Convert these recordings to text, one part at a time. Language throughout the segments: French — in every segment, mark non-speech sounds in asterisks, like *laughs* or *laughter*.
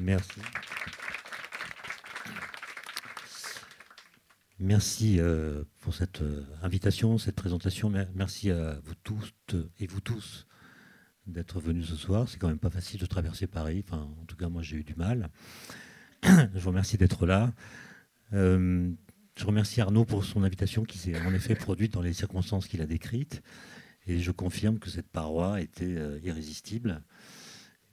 Merci. Merci euh, pour cette euh, invitation, cette présentation. Merci à vous tous et vous tous d'être venus ce soir. C'est quand même pas facile de traverser Paris. Enfin, en tout cas, moi, j'ai eu du mal. *clears throat* Je vous remercie d'être là. Euh, je remercie Arnaud pour son invitation qui s'est en effet produite dans les circonstances qu'il a décrites. Et je confirme que cette paroi était irrésistible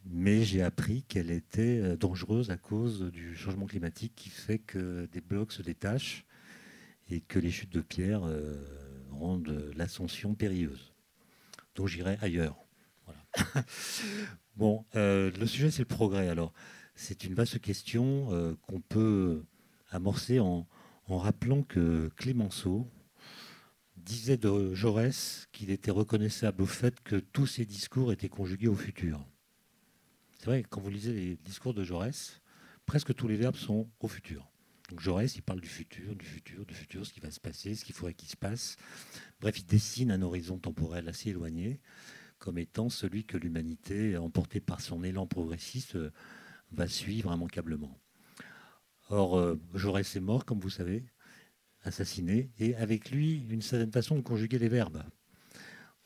mais j'ai appris qu'elle était euh, dangereuse à cause du changement climatique qui fait que des blocs se détachent et que les chutes de pierre euh, rendent l'ascension périlleuse. Donc j'irai ailleurs. *laughs* bon, euh, le sujet c'est le progrès. Alors, c'est une vaste question qu'on peut amorcer en, en, rappelant que Clémenceau disait de Jaurès qu'il était reconnaissable au fait que tous ses discours étaient conjugués au futur. C'est vrai, quand vous lisez les discours de Jaurès, presque tous les verbes sont au futur. Donc Jaurès, il parle du futur, du futur, du futur, ce qui va se passer, ce qu'il faudrait qu'il se passe. Bref, il dessine un horizon temporel assez éloigné comme étant celui que l'humanité, emportée par son élan progressiste, va suivre immanquablement. Or, euh, Jaurès est mort, comme vous savez, assassiné, et avec lui, une certaine façon de conjuguer les verbes.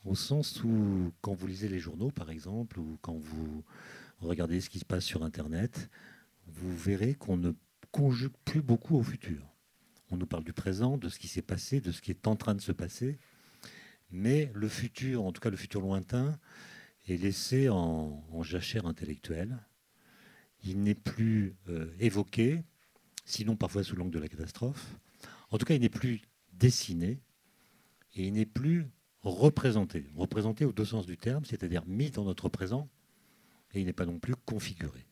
Au sens où, quand vous lisez les journaux, par exemple, ou quand vous regardez ce qui se passe sur Internet, vous verrez qu'on ne conjugue plus beaucoup au futur. On nous parle du présent, de ce qui s'est passé, de ce qui est en train de se passer, mais le futur, en tout cas le futur lointain, est laissé en, jachère intellectuelle. Il n'est plus euh, évoqué, sinon parfois sous l'angle de la catastrophe. En tout cas, il n'est plus dessiné et il n'est plus représenté. Représenté au deux sens du terme, c'est-à-dire mis dans notre présent et il n'est pas non plus configuré.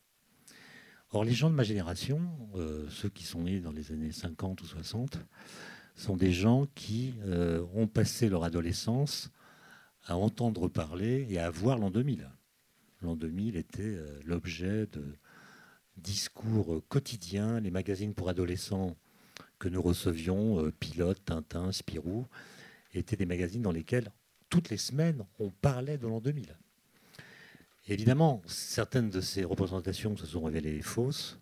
Or, les gens de ma génération, euh, ceux qui sont nés dans les années 50 ou 60, sont des gens qui euh, ont passé leur adolescence à entendre parler et à voir l'an 2000. L'an 2000 était euh, l'objet de discours quotidiens, les magazines pour adolescents que nous recevions, Pilote, Tintin, Spirou, étaient des magazines dans lesquels toutes les semaines on parlait de l'an 2000. Évidemment, certaines de ces représentations se sont révélées fausses,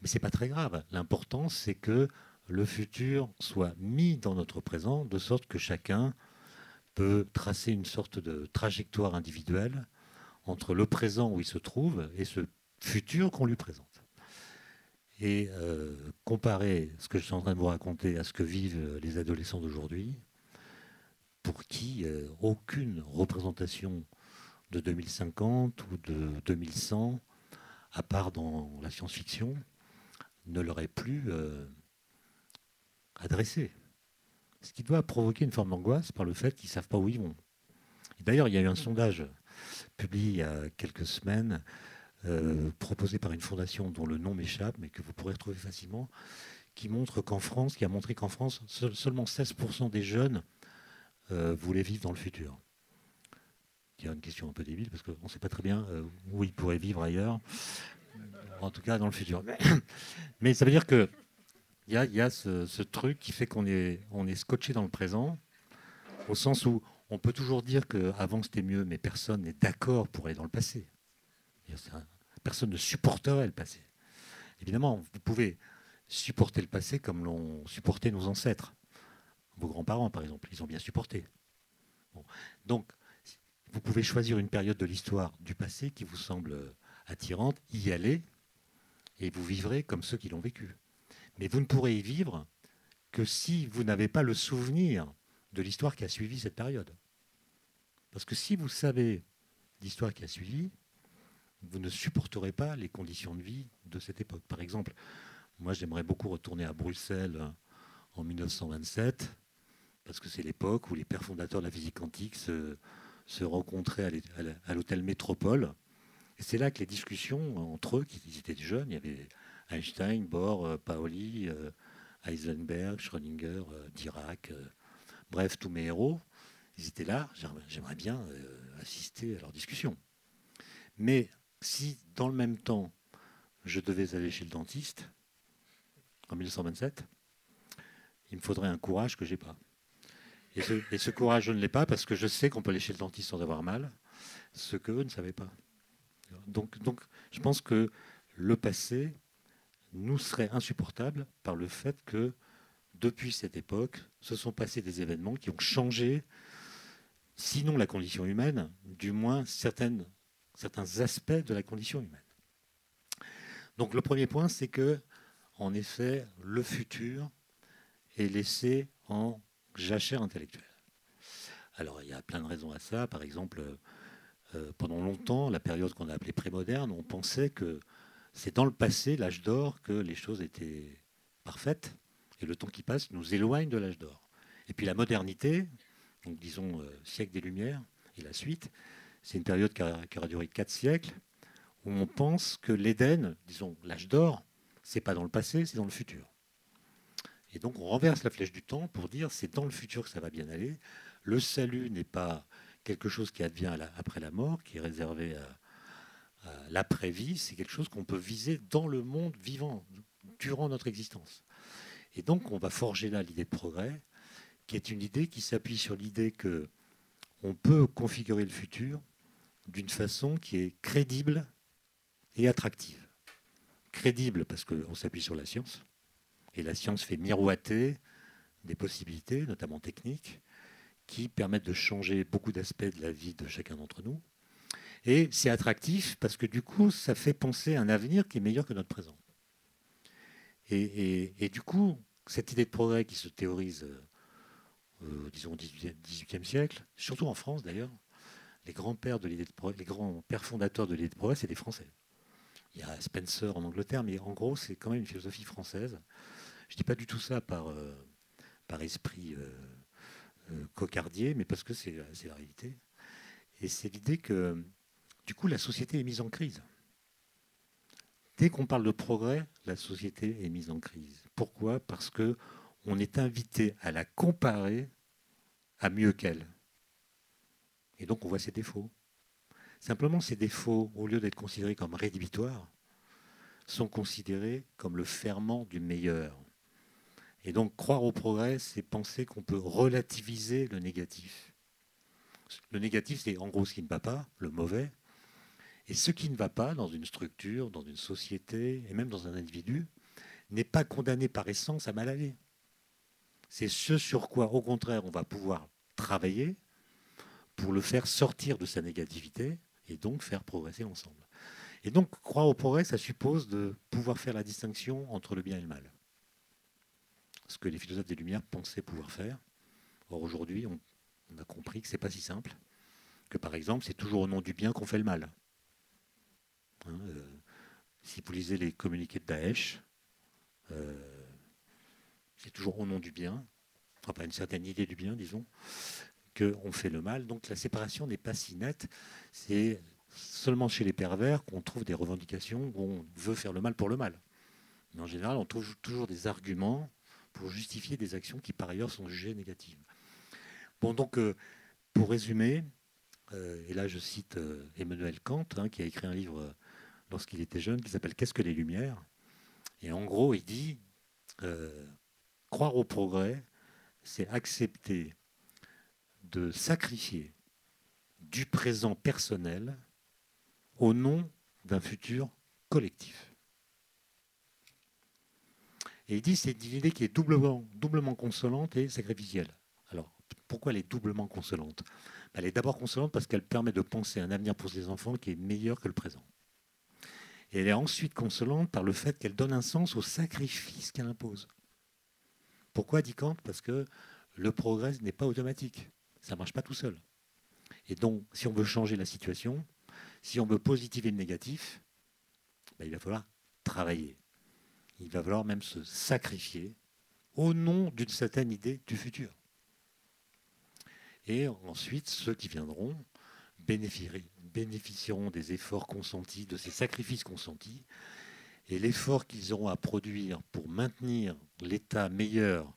mais ce n'est pas très grave. L'important, c'est que le futur soit mis dans notre présent, de sorte que chacun peut tracer une sorte de trajectoire individuelle entre le présent où il se trouve et ce futur qu'on lui présente. Et euh, comparer ce que je suis en train de vous raconter à ce que vivent les adolescents d'aujourd'hui, pour qui euh, aucune représentation de 2050 ou de 2100, à part dans la science-fiction, ne leur est plus euh, adressé. Ce qui doit provoquer une forme d'angoisse par le fait qu'ils ne savent pas où ils vont. D'ailleurs, il y a eu un sondage publié il y a quelques semaines, euh, proposé par une fondation dont le nom m'échappe, mais que vous pourrez retrouver facilement, qui montre qu'en France, qui a montré qu'en France, seulement 16% des jeunes euh, voulaient vivre dans le futur est une question un peu débile, parce qu'on ne sait pas très bien euh, où il pourrait vivre ailleurs, en tout cas dans le futur. *coughs* Mais ça veut dire qu'il y a, y a ce, truc qui fait qu'on est, on est scotché dans le présent, au sens où on peut toujours dire qu'avant c'était mieux, mais personne n'est d'accord pour aller dans le passé. Personne ne supporterait le passé. Évidemment, vous pouvez supporter le passé comme l'ont supporté nos ancêtres. Vos grands-parents, par exemple, ils ont bien supporté. Donc, vous pouvez choisir une période de l'histoire du passé qui vous semble attirante, y aller, et vous vivrez comme ceux qui l'ont vécu. Mais vous ne pourrez y vivre que si vous n'avez pas le souvenir de l'histoire qui a suivi cette période. Parce que si vous savez l'histoire qui a suivi, vous ne supporterez pas les conditions de vie de cette époque. Par exemple, moi j'aimerais beaucoup retourner à Bruxelles en 1927, parce que c'est l'époque où les pères fondateurs de la physique quantique se, se rencontraient à l'hôtel Métropole. C'est là que les discussions entre eux, qui étaient jeunes, il y avait Einstein, Bohr, euh, Pauli, euh, Heisenberg, Schrödinger, euh, Dirac, bref, tous mes héros, ils étaient là. J'aimerais bien assister à leurs discussions. Mais si, dans le même temps, je devais aller chez le dentiste, en 1927, il me faudrait un courage que je n'ai pas. Et ce, courage, je ne l'ai pas parce que je sais qu'on peut aller chez le dentiste sans avoir mal, ce qu'eux ne savaient pas. Donc, donc je pense que le passé nous serait insupportable par le fait que depuis cette époque, se sont passés des événements qui ont changé, sinon la condition humaine, du moins certains aspects de la condition humaine. Donc le premier point, c'est que, en effet, le futur est laissé en jachère intellectuelle. Alors il y a plein de raisons à ça. Par exemple, euh, pendant longtemps, la période qu'on a appelée prémoderne, on pensait que c'est dans le passé, l'âge d'or, que les choses étaient parfaites. Et le temps qui passe nous éloigne de l'âge d'or. Et puis la modernité, donc disons euh, siècle des Lumières et la suite, c'est une période qui, aura duré quatre siècles, où on pense que l'Éden, disons l'âge d'or, c'est pas dans le passé, c'est dans le futur. Et donc on renverse la flèche du temps pour dire c'est dans le futur que ça va bien aller. Le salut n'est pas quelque chose qui advient après la mort, qui est réservé à, à l'après-vie, c'est quelque chose qu'on peut viser dans le monde vivant, durant notre existence. Et donc, on va forger là l'idée de progrès, qui est une idée qui s'appuie sur l'idée que on peut configurer le futur d'une façon qui est crédible et attractive. Crédible parce qu'on s'appuie sur la science, et la science fait miroiter des possibilités, notamment techniques, qui permettent de changer beaucoup d'aspects de la vie de chacun d'entre nous. Et c'est attractif parce que du coup, ça fait penser à un avenir qui est meilleur que notre présent. Et, du coup, cette idée de progrès qui se théorise, euh, euh, disons, au XVIIIe siècle, surtout en France d'ailleurs, les grands-pères de l'idée de progrès, les grands pères fondateurs de l'idée de progrès, c'est des Français. Il y a Spencer en Angleterre, mais en gros, c'est quand même une philosophie française. Je ne dis pas du tout ça par, euh, par esprit cocardier, mais parce que c'est la réalité. Et c'est l'idée que, du coup, la société est mise en crise. Dès qu'on parle de progrès, la société est mise en crise. Pourquoi? Parce que on est invité à la comparer à mieux qu'elle. Et donc on voit ses défauts. Simplement, ces défauts, au lieu d'être considérés comme rédhibitoires, sont considérés comme le ferment du meilleur. Et donc croire au progrès, c'est penser qu'on peut relativiser le négatif. Le négatif, c'est en gros ce qui ne va pas, le mauvais, et ce qui ne va pas dans une structure, dans une société, et même dans un individu, n'est pas condamné par essence à mal aller. C'est ce sur quoi, au contraire, on va pouvoir travailler pour le faire sortir de sa négativité et donc faire progresser ensemble. Et donc, croire au progrès, ça suppose de pouvoir faire la distinction entre le bien et le mal. Ce que les philosophes des Lumières pensaient pouvoir faire. Or, aujourd'hui, on, a compris que ce n'est pas si simple. Que par exemple, c'est toujours au nom du bien qu'on fait le mal. Hein, euh, si vous lisez les communiqués de Daesh, euh, c'est toujours au nom du bien, enfin pas une certaine idée du bien, disons, qu'on fait le mal. Donc la séparation n'est pas si nette. C'est seulement chez les pervers qu'on trouve des revendications où on veut faire le mal pour le mal. Mais en général, on trouve toujours des arguments pour justifier des actions qui par ailleurs sont jugées négatives. Bon, donc, euh, pour résumer, et là je cite Emmanuel Kant, hein, qui a écrit un livre lorsqu'il était jeune qui s'appelle Qu'est-ce que les Lumières? Et en gros, il dit euh, croire au progrès, c'est accepter de sacrifier du présent personnel au nom d'un futur collectif. Et il dit c'est une idée qui est doublement, doublement consolante et sacrificielle. Alors, pourquoi elle est doublement consolante? Elle est d'abord consolante parce qu'elle permet de penser un avenir pour ses enfants qui est meilleur que le présent. Et elle est ensuite consolante par le fait qu'elle donne un sens au sacrifice qu'elle impose. Pourquoi dit Kant? Parce que le progrès n'est pas automatique. Ça ne marche pas tout seul. Et donc, si on veut changer la situation, si on veut positiver le négatif, ben, il va falloir travailler. Il va falloir même se sacrifier au nom d'une certaine idée du futur. Et ensuite, ceux qui viendront bénéficieront des efforts consentis, de ces sacrifices consentis, et l'effort qu'ils auront à produire pour maintenir l'état meilleur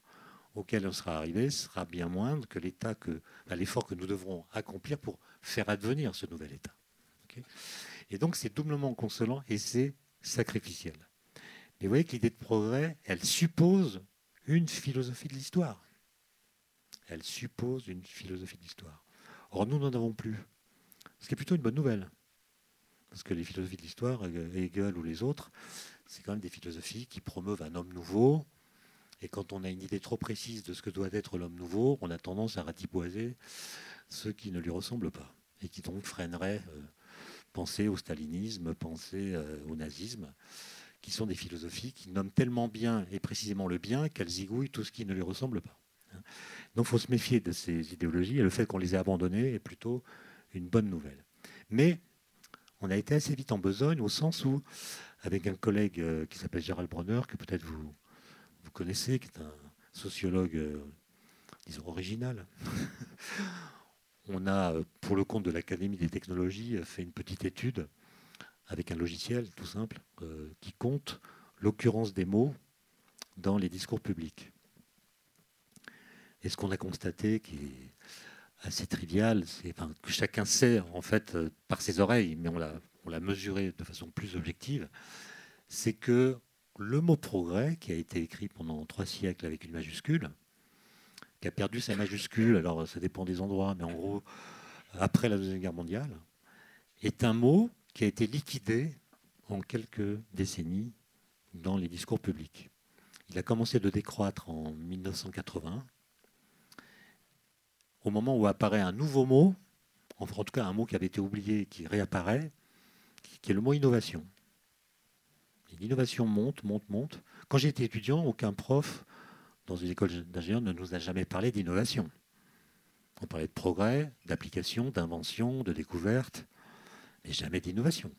auquel on sera arrivé sera bien moindre que que l'effort que nous devrons accomplir pour faire advenir ce nouvel état. et donc c'est doublement consolant et c'est sacrificiel. Mais vous voyez que l'idée de progrès, elle suppose une philosophie de l'histoire. Elle suppose une philosophie de l'histoire. Or, nous n'en avons plus. Ce qui est plutôt une bonne nouvelle. Parce que les philosophies de l'histoire, Hegel ou les autres, c'est quand même des philosophies qui promeuvent un homme nouveau. Et quand on a une idée trop précise de ce que doit être l'homme nouveau, on a tendance à ratiboiser ceux qui ne lui ressemblent pas. Et qui donc freineraient euh, penser au stalinisme, penser euh, au nazisme, qui sont des philosophies qui nomment tellement bien et précisément le bien qu'elles zigouillent tout ce qui ne lui ressemble pas. Donc il faut se méfier de ces idéologies et le fait qu'on les ait abandonnées est plutôt une bonne nouvelle. Mais on a été assez vite en besogne au sens où, avec un collègue euh, qui s'appelle Gérald Bronner, que peut-être vous, vous connaissez, qui est un sociologue, euh, disons, original, *laughs* on a, euh, pour le compte de l'Académie des technologies, fait une petite étude avec un logiciel tout simple qui compte l'occurrence des mots dans les discours publics. Et ce qu'on a constaté, qui est assez trivial, c'est que chacun sait en fait euh, par ses oreilles, mais on l'a mesuré de façon plus objective, c'est que le mot progrès, qui a été écrit pendant trois siècles avec une majuscule, qui a perdu sa majuscule, alors ça dépend des endroits, mais en gros, après la Deuxième Guerre mondiale, est un mot qui a été liquidé en quelques décennies dans les discours publics. Il a commencé de décroître en 1980 au moment où apparaît un nouveau mot, en tout cas un mot qui avait été oublié, qui réapparaît, qui est le mot innovation. L'innovation monte, monte, monte. Quand j'étais étudiant, aucun prof dans une école d'ingénieur ne nous a jamais parlé d'innovation. On parlait de progrès, d'application, d'invention, de découverte, mais jamais d'innovation.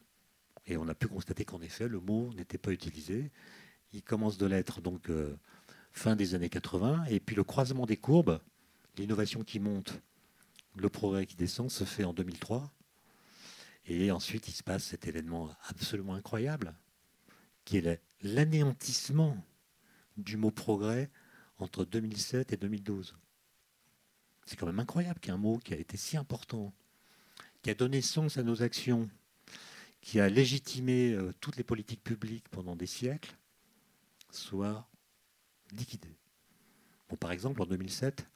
Et on a pu constater qu'en effet, le mot n'était pas utilisé. Il commence de l'être donc euh, fin des années 80, et puis le croisement des courbes l'innovation qui monte, le progrès qui descend se fait en 2003. Et ensuite, il se passe cet événement absolument incroyable, qui est l'anéantissement du mot progrès entre 2007 et 2012. C'est quand même incroyable qu'un mot qui a été si important, qui a donné sens à nos actions, qui a légitimé euh, toutes les politiques publiques pendant des siècles, soit liquidé. Bon, par exemple, en 2007,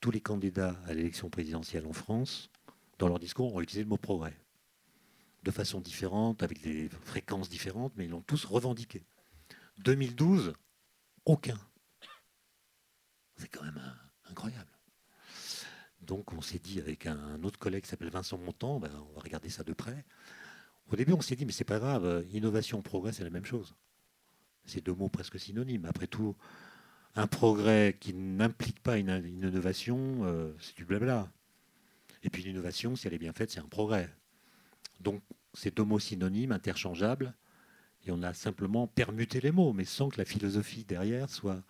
tous les candidats à l'élection présidentielle en France, dans leur discours, ont utilisé le mot progrès. De façon différente, avec des fréquences différentes, mais ils l'ont tous revendiqué. 2012, aucun. C'est quand même incroyable. Donc on s'est dit avec un autre collègue qui s'appelle Vincent Montant, ben, on va regarder ça de près. Au début, on s'est dit, mais c'est pas grave, innovation, progrès, c'est la même chose. C'est deux mots presque synonymes. Après tout, un progrès qui n'implique pas une, innovation, euh, c'est du blabla. Et puis l'innovation, si elle est bien faite, c'est un progrès. Donc c'est deux mots synonymes, interchangeables, et on a simplement permuté les mots, mais sans que la philosophie derrière soit,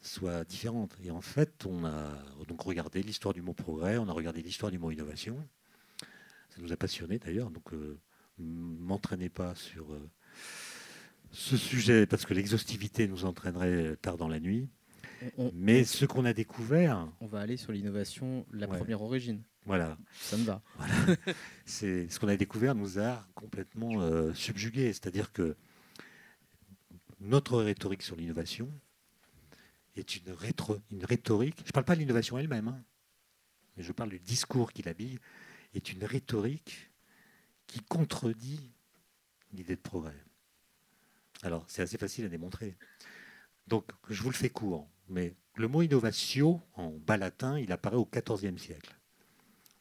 soit différente. Et en fait, on a donc regardé l'histoire du mot progrès, on a regardé l'histoire du mot innovation. Ça nous a passionnés d'ailleurs, donc euh, m'entraînez pas sur... Euh, ce sujet, parce que l'exhaustivité nous entraînerait tard dans la nuit. Mais ce qu'on a découvert. On va aller sur l'innovation, la première origine. Voilà. Ça me va. *laughs* C'est ce qu'on a découvert nous a complètement euh, subjugués. C'est-à-dire que notre rhétorique sur l'innovation est une, une rhétorique. Je ne parle pas de l'innovation elle-même, hein, mais je parle du discours qui l'habille. Est une rhétorique qui contredit l'idée de progrès. Alors, c'est assez facile à démontrer. Donc, je vous le fais court, mais le mot innovatio, en bas latin, il apparaît au XIVe siècle,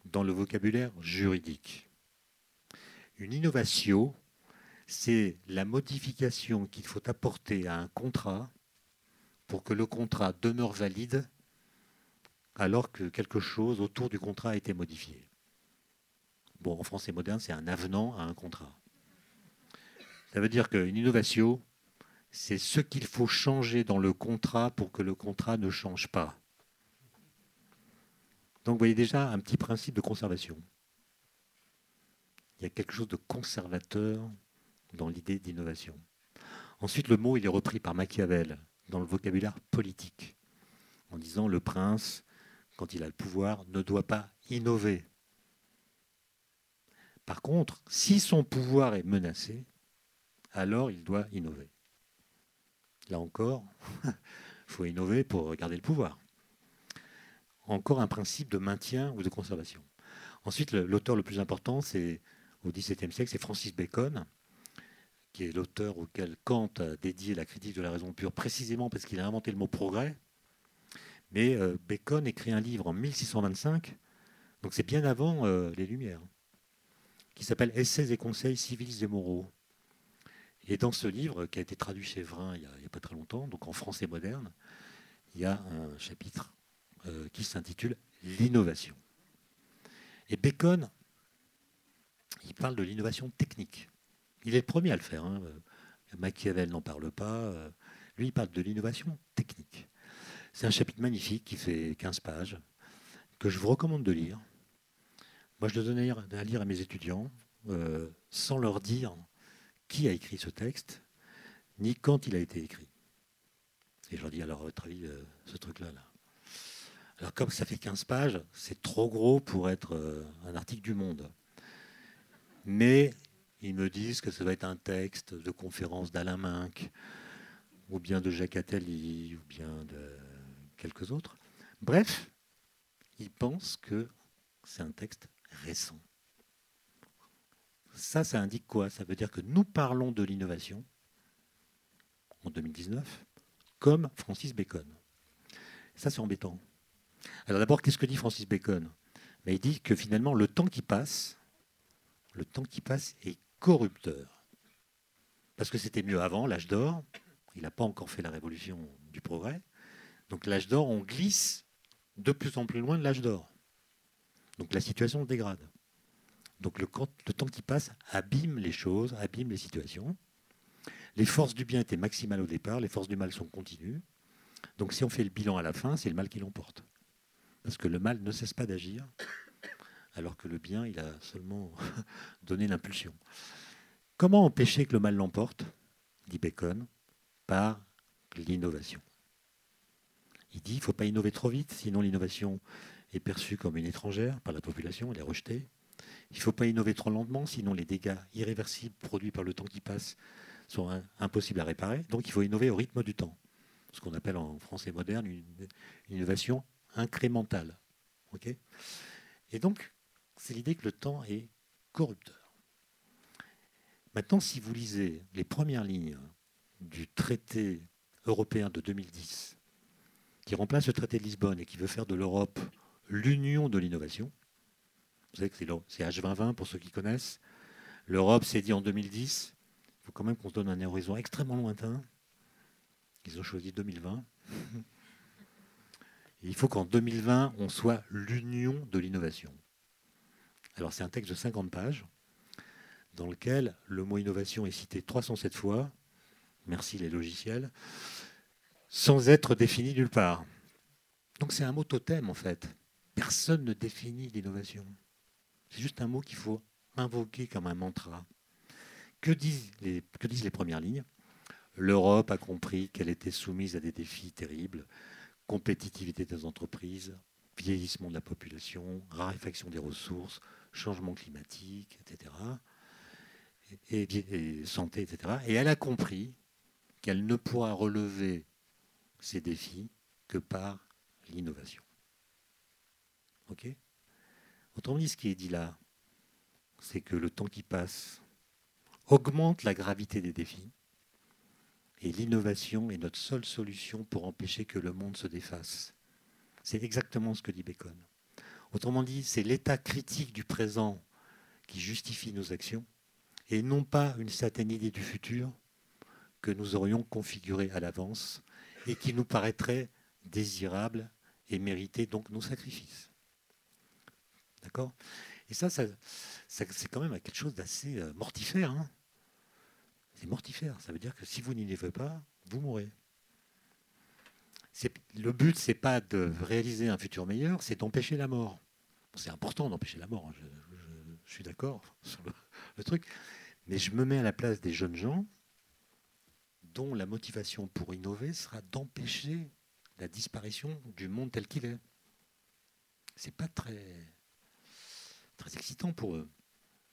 dans le vocabulaire juridique. Une innovatio, c'est la modification qu'il faut apporter à un contrat pour que le contrat demeure valide alors que quelque chose autour du contrat a été modifié. Bon, en français moderne, c'est un avenant à un contrat. Ça veut dire qu'une innovation, c'est ce qu'il faut changer dans le contrat pour que le contrat ne change pas. Donc vous voyez déjà un petit principe de conservation. Il y a quelque chose de conservateur dans l'idée d'innovation. Ensuite, le mot est repris par Machiavel dans le vocabulaire politique, en disant le prince, quand il a le pouvoir, ne doit pas innover. Par contre, si son pouvoir est menacé, alors il doit innover. Là encore, il *laughs* faut innover pour garder le pouvoir. Encore un principe de maintien ou de conservation. Ensuite, l'auteur le plus important, c'est au XVIIe siècle, c'est Francis Bacon, qui est l'auteur auquel Kant a dédié la critique de la raison pure, précisément parce qu'il a inventé le mot progrès. Mais euh, Bacon écrit un livre en 1625, donc c'est bien avant euh, les Lumières, qui s'appelle Essais et conseils civils et moraux. Et dans ce livre, qui a été traduit chez Vrin il n'y a, pas très longtemps, donc en français moderne, il y a un chapitre euh, qui s'intitule L'innovation. Et Bacon, il parle de l'innovation technique. Il est le premier à le faire. Hein. Machiavel n'en parle pas. Lui, il parle de l'innovation technique. C'est un chapitre magnifique qui fait 15 pages, que je vous recommande de lire. Moi, je le donne à lire à mes étudiants, euh, sans leur dire qui a écrit ce texte, ni quand il a été écrit. Et je leur dis, alors, à votre avis, euh, ce truc-là, là. Alors, comme ça fait 15 pages, c'est trop gros pour être euh, un article du Monde. Mais ils me disent que ça va être un texte de conférence d'Alain Minck, ou bien de Jacques Attali, ou bien de quelques autres. Bref, ils pensent que c'est un texte récent. Ça, ça indique quoi? Ça veut dire que nous parlons de l'innovation en 2019 comme Francis Bacon. Ça, c'est embêtant. Alors d'abord, qu'est-ce que dit Francis Bacon? Mais Il dit que finalement, le temps qui passe, le temps qui passe est corrupteur. Parce que c'était mieux avant, l'âge d'or. Il n'a pas encore fait la révolution du progrès. Donc l'âge d'or, on glisse de plus en plus loin de l'âge d'or. Donc la situation se dégrade. Donc le, temps qui passe abîme les choses, abîme les situations. Les forces du bien étaient maximales au départ, les forces du mal sont continues. Donc si on fait le bilan à la fin, c'est le mal qui l'emporte. Parce que le mal ne cesse pas d'agir, alors que le bien, il a seulement *laughs* donné l'impulsion. Comment empêcher que le mal l'emporte dit Bacon, par l'innovation? Il dit qu'il ne faut pas innover trop vite, sinon l'innovation est perçue comme une étrangère par la population, elle est rejetée. Il ne faut pas innover trop lentement, sinon les dégâts irréversibles produits par le temps qui passe sont impossibles à réparer. Donc il faut innover au rythme du temps, ce qu'on appelle en français moderne une, innovation incrémentale. Et donc, c'est l'idée que le temps est corrupteur. Maintenant, si vous lisez les premières lignes du traité européen de 2010, qui remplace le traité de Lisbonne et qui veut faire de l'Europe l'union de l'innovation. Vous savez que c'est H2020 pour ceux qui connaissent. L'Europe s'est dit en 2010, il faut quand même qu'on se donne un horizon extrêmement lointain. Ils ont choisi 2020. *laughs* il faut qu'en 2020, on soit l'union de l'innovation. Alors c'est un texte de 50 pages dans lequel le mot innovation est cité 307 fois. Merci les logiciels sans être défini nulle part. Donc c'est un mot totem en fait. Personne ne définit l'innovation. C'est juste un mot qu'il faut invoquer comme un mantra. Que disent les, premières lignes? L'Europe a compris qu'elle était soumise à des défis terribles, compétitivité des entreprises, vieillissement de la population, raréfaction des ressources, changement climatique, etc. et santé, etc. Et elle a compris qu'elle ne pourra relever ces défis que par l'innovation. OK? Autrement dit, ce qui est dit là, c'est que le temps qui passe augmente la gravité des défis et l'innovation est notre seule solution pour empêcher que le monde se défasse. C'est exactement ce que dit Bacon. Autrement dit, c'est l'état critique du présent qui justifie nos actions et non pas une certaine idée du futur que nous aurions configurée à l'avance et qui nous paraîtrait désirable et mériter donc nos sacrifices. D'accord? Et ça, c'est quand même quelque chose d'assez euh, mortifère. Hein. c'est mortifère. Ça veut dire que si vous n'y l'innovez pas, vous mourrez. Le but, c'est pas de réaliser un futur meilleur, c'est d'empêcher la mort. C'est important d'empêcher la mort. Hein. Je, suis d'accord sur le truc. Mais je me mets à la place des jeunes gens dont la motivation pour innover sera d'empêcher la disparition du monde tel qu'il est. C'est pas très, très excitant pour eux.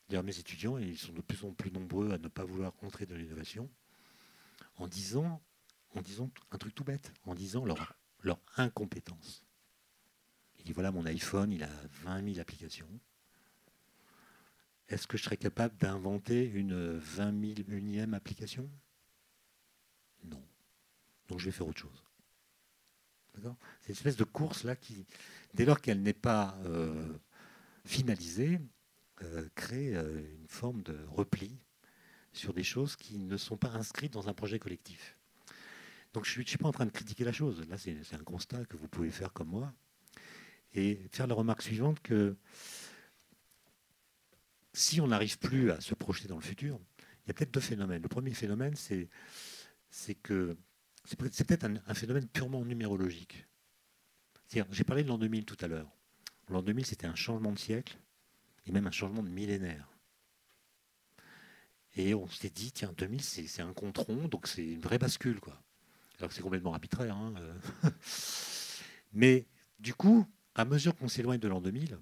D'ailleurs, mes étudiants, ils sont de plus en plus nombreux à ne pas vouloir entrer dans l'innovation en disant, en disant un truc tout bête, en disant leur, leur incompétence. Il dit voilà, mon iPhone, il a 20 000 applications. est-ce que je serais capable d'inventer une 20 000 unième application? Non. Donc je vais faire autre chose. C'est une espèce de course là qui, dès lors qu'elle n'est pas euh, finalisée, euh, crée euh, une forme de repli sur des choses qui ne sont pas inscrites dans un projet collectif. Donc je ne suis, pas en train de critiquer la chose. Là, c'est un constat que vous pouvez faire comme moi. Et faire la remarque suivante que si on n'arrive plus à se projeter dans le futur, il y a peut-être deux phénomènes. Le premier phénomène, c'est que c'est peut-être un, phénomène purement numérologique. J'ai parlé de l'an 2000 tout à l'heure. L'an 2000, c'était un changement de siècle et même un changement de millénaire. Et on s'est dit, tiens, 2000, c'est un contron, donc c'est une vraie bascule. Quoi. Alors c'est complètement arbitraire. Hein, euh. *laughs* Mais du coup, à mesure qu'on s'éloigne de l'an 2000,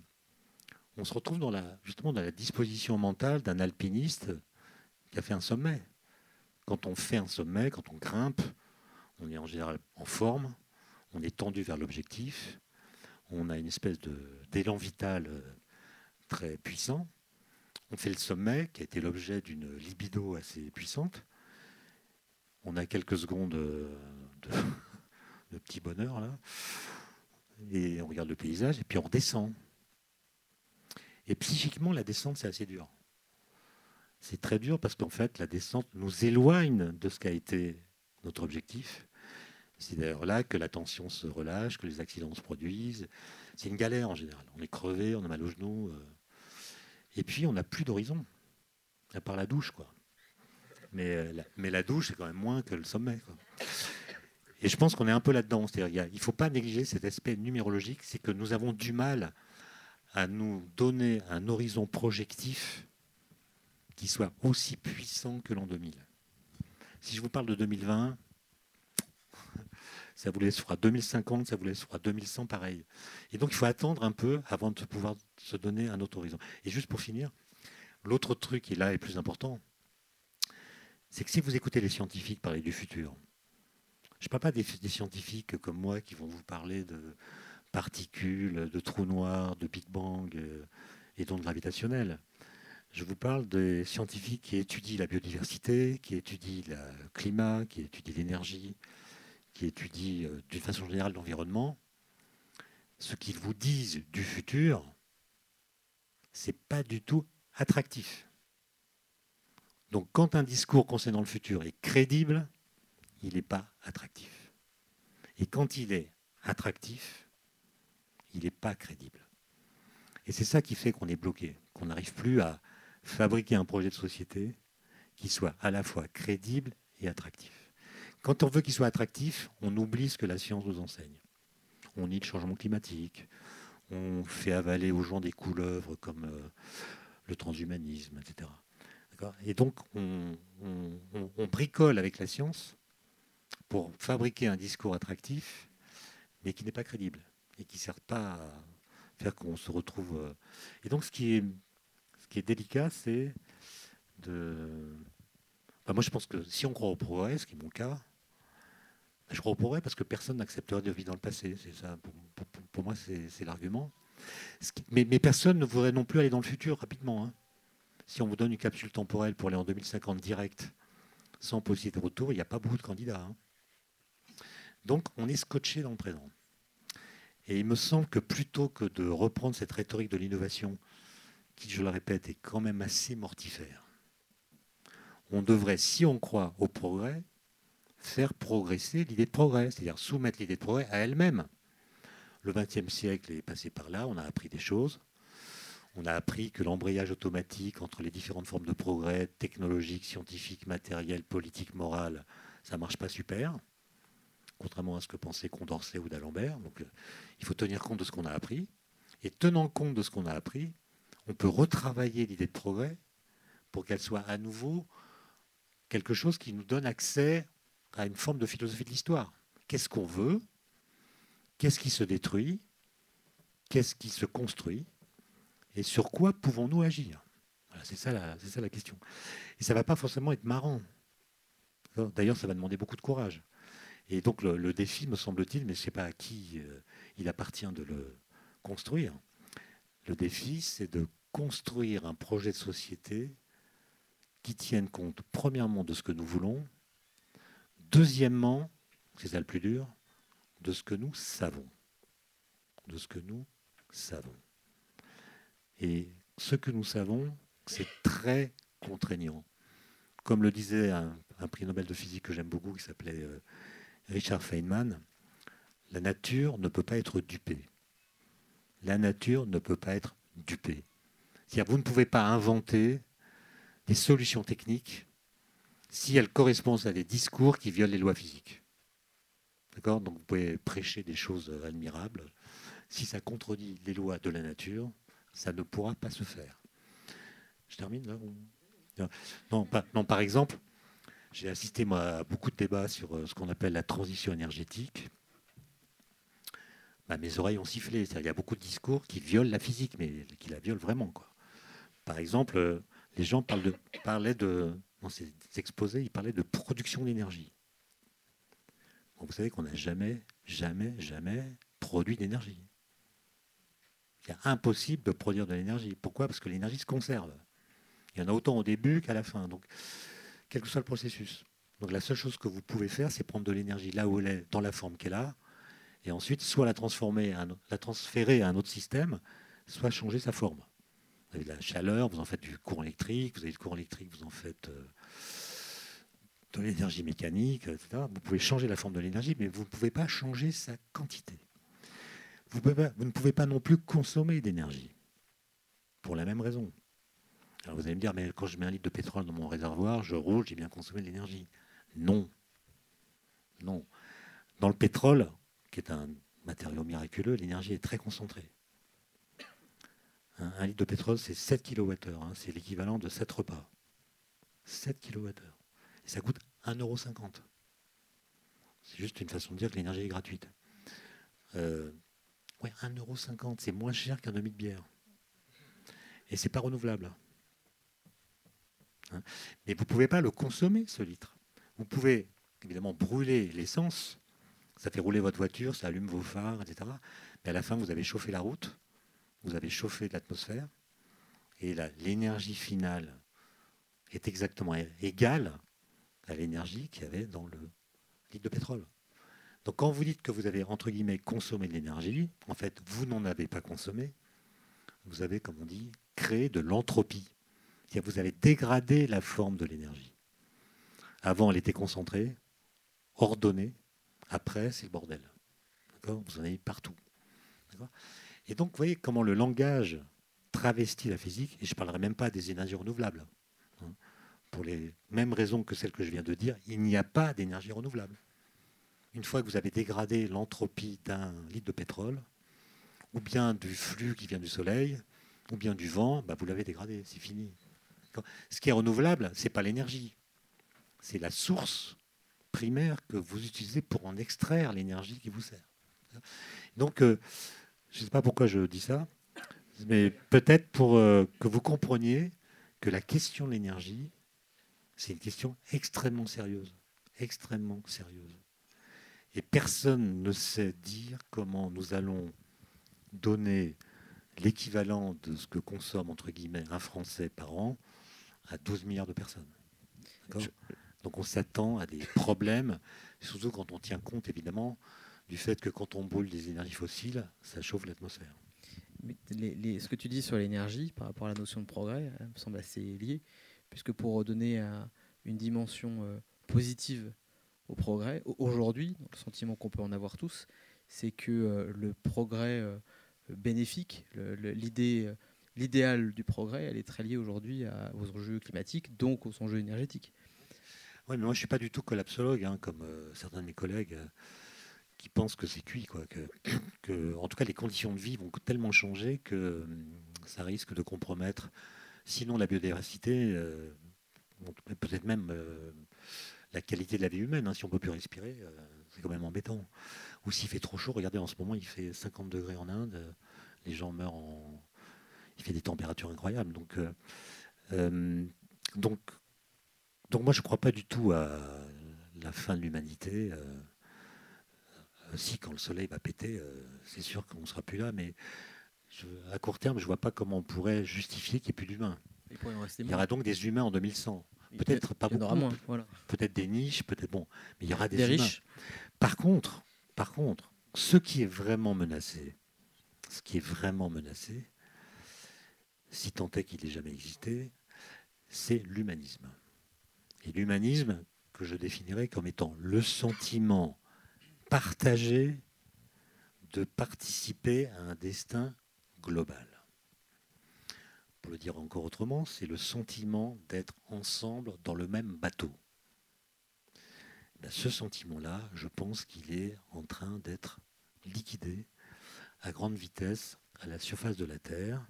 on se retrouve dans la, justement dans la disposition mentale d'un alpiniste qui a fait un sommet. Quand on fait un sommet, quand on grimpe, on est en général en forme, on est tendu vers l'objectif, on a une espèce d'élan vital euh, très puissant. On fait le sommet, qui a été l'objet d'une libido assez puissante. On a quelques secondes de, *laughs* de petit bonheur, là. Et on regarde le paysage, et puis on redescend. Et psychiquement, la descente, c'est assez dur. C'est très dur parce qu'en fait, la descente nous éloigne de ce qu'a été notre objectif. C'est d'ailleurs là que la tension se relâche, que les accidents se produisent. C'est une galère en général. On est crevé, on a mal aux genoux. Euh. Et puis, on n'a plus d'horizon, à part la douche. quoi. Mais, euh, la, mais la douche, c'est quand même moins que le sommet. Et je pense qu'on est un peu là-dedans. Il ne faut pas négliger cet aspect numérologique, c'est que nous avons du mal à nous donner un horizon projectif qui soit aussi puissant que l'an 2000. Si je vous parle de 2020, ça vous laissera 2050, ça vous laissera 2100 pareil. Et donc il faut attendre un peu avant de pouvoir se donner un autre horizon. Et juste pour finir, l'autre truc qui là est plus important, c'est que si vous écoutez les scientifiques parler du futur, je ne parle pas des, scientifiques comme moi qui vont vous parler de particules, de trous noirs, de Big Bang euh, et d'ondes gravitationnelles. Je vous parle des scientifiques qui étudient la biodiversité, qui étudient le climat, qui étudient l'énergie, qui étudient euh, d'une façon générale l'environnement. Ce qu'ils vous disent du futur, c'est pas du tout attractif. Donc quand un discours concernant le futur est crédible, il n'est pas attractif. Et quand il est attractif, il n'est pas crédible. Et c'est ça qui fait qu'on est bloqué, qu'on n'arrive plus à fabriquer un projet de société qui soit à la fois crédible et attractif. Quand on veut qu'il soit attractif, on oublie ce que la science nous enseigne. On nie le changement climatique, on fait avaler aux gens des couleuvres comme euh, le transhumanisme, etc. Et donc, on, bricole avec la science pour fabriquer un discours attractif, mais qui n'est pas crédible et qui ne sert pas à faire qu'on se retrouve. Euh, et donc, ce qui est délicat, c'est de. moi, je pense que si on croit au progrès, ce qui est mon cas, je crois au progrès parce que personne n'accepterait de vivre dans le passé. C'est ça, pour, moi, c'est l'argument. Mais, mais, personne ne voudrait non plus aller dans le futur rapidement. Hein. Si on vous donne une capsule temporelle pour aller en 2050 direct, sans possibilité de retour, il n'y a pas beaucoup de candidats. Hein. Donc, on est scotché dans le présent. Et il me semble que plutôt que de reprendre cette rhétorique de l'innovation qui, je le répète, est quand même assez mortifère. On devrait, si on croit au progrès, faire progresser l'idée de progrès, c'est-à-dire soumettre l'idée de progrès à elle-même. Le XXe siècle est passé par là, on a appris des choses. On a appris que l'embrayage automatique entre les différentes formes de progrès, technologiques, scientifiques, matériels, politiques, morales, ça ne marche pas super, contrairement à ce que pensait Condorcet ou d'Alembert. Donc euh, il faut tenir compte de ce qu'on a appris. Et tenant compte de ce qu'on a appris, on peut retravailler l'idée de progrès pour qu'elle soit à nouveau quelque chose qui nous donne accès à une forme de philosophie de l'histoire. Qu'est-ce qu'on veut? Qu'est-ce qui se détruit? Qu'est-ce qui se construit? Et sur quoi pouvons-nous agir? C'est ça, la, question. Et ça ne va pas forcément être marrant. D'ailleurs, ça va demander beaucoup de courage. Et donc le, défi, me semble-t-il, mais je ne sais pas à qui euh, il appartient de le construire, le défi, c'est de construire un projet de société qui tienne compte, premièrement, de ce que nous voulons, deuxièmement, c'est ça le plus dur, de ce que nous savons. De ce que nous savons. Et ce que nous savons, c'est très contraignant. Comme le disait un, prix Nobel de physique que j'aime beaucoup, qui s'appelait euh, Richard Feynman, la nature ne peut pas être dupée. La nature ne peut pas être dupée. C'est-à-dire vous ne pouvez pas inventer des solutions techniques si elles correspondent à des discours qui violent les lois physiques. D'accord? Donc vous pouvez prêcher des choses admirables. Si ça contredit les lois de la nature, ça ne pourra pas se faire. Je termine là non, non, par exemple, j'ai assisté moi, à beaucoup de débats sur euh, ce qu'on appelle la transition énergétique. Bah, mes oreilles ont sifflé. Il y a beaucoup de discours qui violent la physique, mais qui la violent vraiment. Par exemple, euh, les gens parlent de, parlaient de, dans ces exposés, ils parlaient de production d'énergie. vous savez qu'on n'a jamais, jamais, jamais produit d'énergie. C'est impossible de produire de l'énergie. Pourquoi? Parce que l'énergie se conserve. Il y en a autant au début qu'à la fin. Donc, quel que soit le processus. Donc, la seule chose que vous pouvez faire, c'est prendre de l'énergie là où elle est, dans la forme qu'elle a, et ensuite, soit la transformer, la transférer à un autre système, soit changer sa forme. Vous avez de la chaleur, vous en faites du courant électrique, vous avez du courant électrique, vous en faites euh, de l'énergie mécanique, etc. Vous pouvez changer la forme de l'énergie, mais vous ne pouvez pas changer sa quantité. Vous, ne pouvez pas non plus consommer d'énergie, pour la même raison. Alors vous allez me dire, mais quand je mets un litre de pétrole dans mon réservoir, je roule, j'ai bien consommé de l'énergie. Non. Non. Dans le pétrole, qui est un matériau miraculeux, l'énergie est très concentrée. Un, litre de pétrole, c'est 7 kWh. c'est l'équivalent de 7 repas. 7 kWh. Et ça coûte 1,50€. C'est juste une façon de dire que l'énergie est gratuite. Euh, ouais, 1,50€, c'est moins cher qu'un demi de bière. Et c'est pas renouvelable. Hein. Mais vous ne pouvez pas le consommer, ce litre. Vous pouvez évidemment brûler l'essence, ça fait rouler votre voiture, ça allume vos phares, etc. Mais à la fin, vous avez chauffé la route, vous avez chauffé l'atmosphère, et l'énergie finale est exactement égale à l'énergie qu'il y avait dans le litre de pétrole. Donc quand vous dites que vous avez, entre guillemets, consommé de l'énergie, en fait, vous n'en avez pas consommé, vous avez, comme on dit, créé de l'entropie. C'est-à-dire vous avez dégradé la forme de l'énergie. Avant, elle était concentrée, ordonnée. Après, c'est le bordel. Vous en avez partout. Et donc, vous voyez comment le langage travestit la physique, et je ne parlerai même pas des énergies renouvelables. Hein. Pour les mêmes raisons que celles que je viens de dire, il n'y a pas d'énergie renouvelable. Une fois que vous avez dégradé l'entropie d'un litre de pétrole, ou bien du flux qui vient du soleil, ou bien du vent, bah, vous l'avez dégradé, c'est fini. Ce qui est renouvelable, ce n'est pas l'énergie. C'est la source primaire que vous utilisez pour en extraire l'énergie qui vous sert. Donc, euh, je ne sais pas pourquoi je dis ça, mais peut-être pour euh, que vous compreniez que la question de l'énergie, c'est une question extrêmement sérieuse. Extrêmement sérieuse. Et personne ne sait dire comment nous allons donner l'équivalent de ce que consomme, entre guillemets, un Français par an à 12 milliards de personnes. Donc on s'attend à des problèmes, surtout quand on tient compte évidemment du fait que quand on brûle des énergies fossiles, ça chauffe l'atmosphère. ce que tu dis sur l'énergie par rapport à la notion de progrès me semble assez lié, puisque pour donner une dimension euh, positive au progrès, aujourd'hui, le sentiment qu'on peut en avoir tous, c'est que euh, le progrès euh, bénéfique, l'idée l'idéal du progrès, elle est très liée aujourd'hui aux enjeux climatiques, donc aux enjeux énergétiques. Oui, mais moi je ne suis pas du tout collapsologue, hein, comme euh, certains de mes collègues euh, qui pensent que c'est cuit. Quoi, que, *coughs* en tout cas, les conditions de vie vont tellement changer que euh, ça risque de compromettre, sinon la biodiversité, peut-être même la qualité de la vie humaine. Hein, si on ne peut plus respirer, c'est quand même embêtant. Ou s'il fait trop chaud, regardez, en ce moment, il fait 50 degrés en Inde, les gens meurent en il fait des températures incroyables. Donc, euh, euh, donc, donc moi, je ne crois pas du tout à la fin de l'humanité. Euh, si, quand le soleil va péter, c'est sûr qu'on ne sera plus là, mais à court terme, je ne vois pas comment on pourrait justifier qu'il n'y ait plus d'humains. Il, y aura donc des humains en 2100. Peut-être pas beaucoup. Moins, voilà. Peut-être des niches, peut-être bon, mais il y aura des, riches. Par contre, par contre, ce qui est vraiment menacé, ce qui est vraiment menacé, si tant est qu'il n'ait jamais existé, c'est l'humanisme. Et l'humanisme, que je définirais comme étant le sentiment partagé de participer à un destin global. Pour le dire encore autrement, c'est le sentiment d'être ensemble dans le même bateau. Ben, ce sentiment-là, je pense qu'il est en train d'être liquidé à grande vitesse à la surface de la Terre,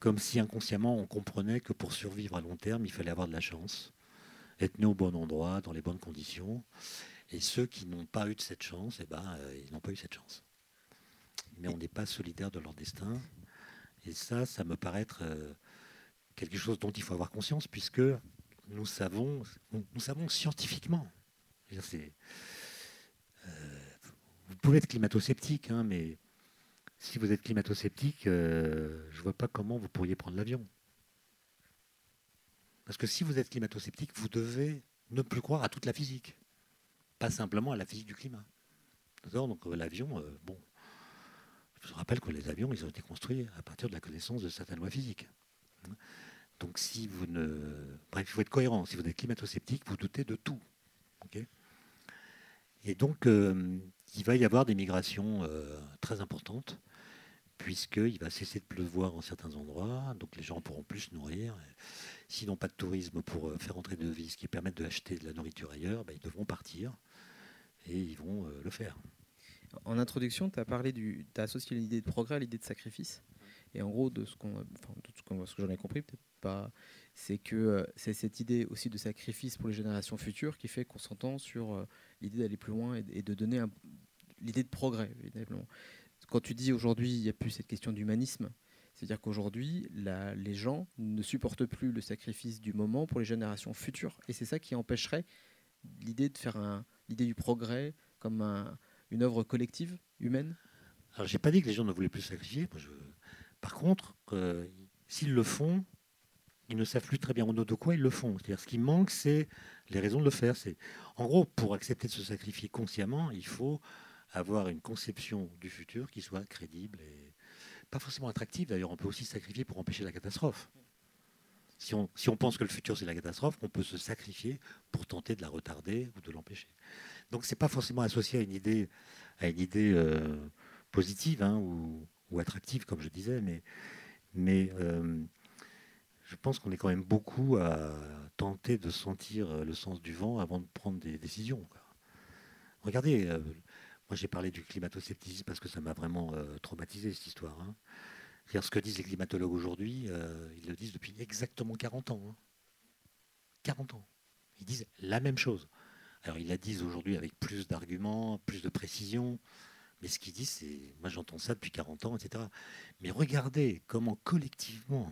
comme si inconsciemment on comprenait que pour survivre à long terme, il fallait avoir de la chance, être né au bon endroit, dans les bonnes conditions. Et ceux qui n'ont pas eu de cette chance, eh ben, euh, ils n'ont pas eu cette chance. Mais on n'est pas solidaire de leur destin. Et ça, ça me paraît être euh, quelque chose dont il faut avoir conscience, puisque nous savons, nous savons scientifiquement. Euh, vous pouvez être climato-sceptique, hein, mais si vous êtes climato-sceptique, je ne vois pas comment vous pourriez prendre l'avion. Parce que si vous êtes climato-sceptique, vous devez ne plus croire à toute la physique, pas simplement à la physique du climat. Donc euh, l'avion, euh, bon, je vous rappelle que les avions, ils ont été construits à partir de la connaissance de certaines lois physiques. Donc si vous ne... Bref, il faut être cohérent. Si vous êtes climato-sceptique, vous doutez de tout. Et donc, euh, il va y avoir des migrations très importantes, puisqu'il va cesser de pleuvoir en certains endroits, donc les gens pourront plus se nourrir. S'ils n'ont pas de tourisme pour euh, faire entrer de devises qui permettent d'acheter de la nourriture ailleurs, ben, ils devront partir et ils vont euh, le faire. En introduction, tu as parlé du, as associé l'idée de progrès à l'idée de sacrifice. Et en gros, de ce, qu'on, enfin, ce que j'en ai compris, peut-être pas, c'est que euh, c'est cette idée aussi de sacrifice pour les générations futures qui fait qu'on s'entend sur l'idée d'aller plus loin et, de donner l'idée de progrès, évidemment. Quand tu dis aujourd'hui, il n'y a plus cette question d'humanisme, c'est-à-dire qu'aujourd'hui, les gens ne supportent plus le sacrifice du moment pour les générations futures. Et c'est ça qui empêcherait l'idée de faire l'idée du progrès comme une œuvre collective, humaine? Alors, j'ai pas dit que les gens ne voulaient plus sacrifier. Par contre, s'ils le font, ils ne savent plus très bien de quoi ils le font. C'est-à-dire, ce qui manque, c'est les raisons de le faire. C'est, en gros, pour accepter de se sacrifier consciemment, il faut avoir une conception du futur qui soit crédible et pas forcément attractive. D'ailleurs, on peut aussi sacrifier pour empêcher la catastrophe. Si on, si on pense que le futur c'est la catastrophe, on peut se sacrifier pour tenter de la retarder ou de l'empêcher. Donc c'est pas forcément associé à une idée, à une idée euh, positive hein, ou, ou, attractive, comme je disais, mais, mais euh, je pense qu'on est quand même beaucoup à tenter de sentir le sens du vent avant de prendre des décisions. Regardez, euh, moi, j'ai parlé du climato-scepticisme parce que ça m'a vraiment euh, traumatisé, cette histoire. Hein. ce que disent les climatologues aujourd'hui, euh, ils le disent depuis exactement 40 ans. 40 hein. ans. Ils disent la même chose. Alors, ils la disent aujourd'hui avec plus d'arguments, plus de précision. Mais ce qu'ils disent, c'est. Moi, j'entends ça depuis 40 ans, etc. Mais regardez comment collectivement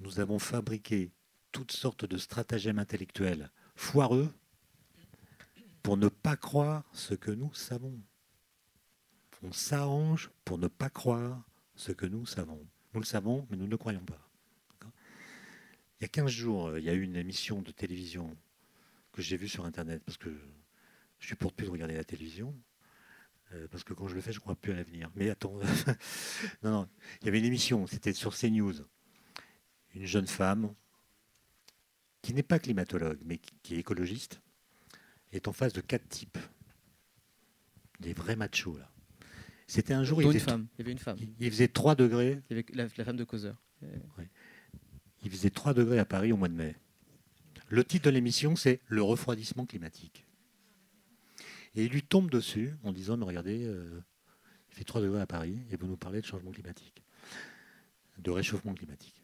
nous avons fabriqué toutes sortes de stratagèmes intellectuels foireux pour ne pas croire ce que nous savons. On s'arrange pour ne pas croire ce que nous savons. Nous le savons, mais nous ne croyons pas. Il y a 15 jours, il y a eu une émission de télévision que j'ai vue sur Internet, parce que je suis pour plus de regarder la télévision, euh, parce que quand je le fais, je ne crois plus à l'avenir. Mais attends, *laughs* non, non, il y avait une émission, c'était sur CNews. Une jeune femme qui n'est pas climatologue, mais qui est écologiste, est en face de quatre types. Des vrais machos, là. C'était un jour. Il, il, y avait une femme. Il, faisait 3 degrés. Il y avait la, femme de causeur. Il faisait 3 degrés à Paris au mois de mai. Le titre de l'émission, c'est Le refroidissement climatique. Et il lui tombe dessus en disant Mais regardez, euh, il fait 3 degrés à Paris et vous nous parlez de changement climatique, de réchauffement climatique.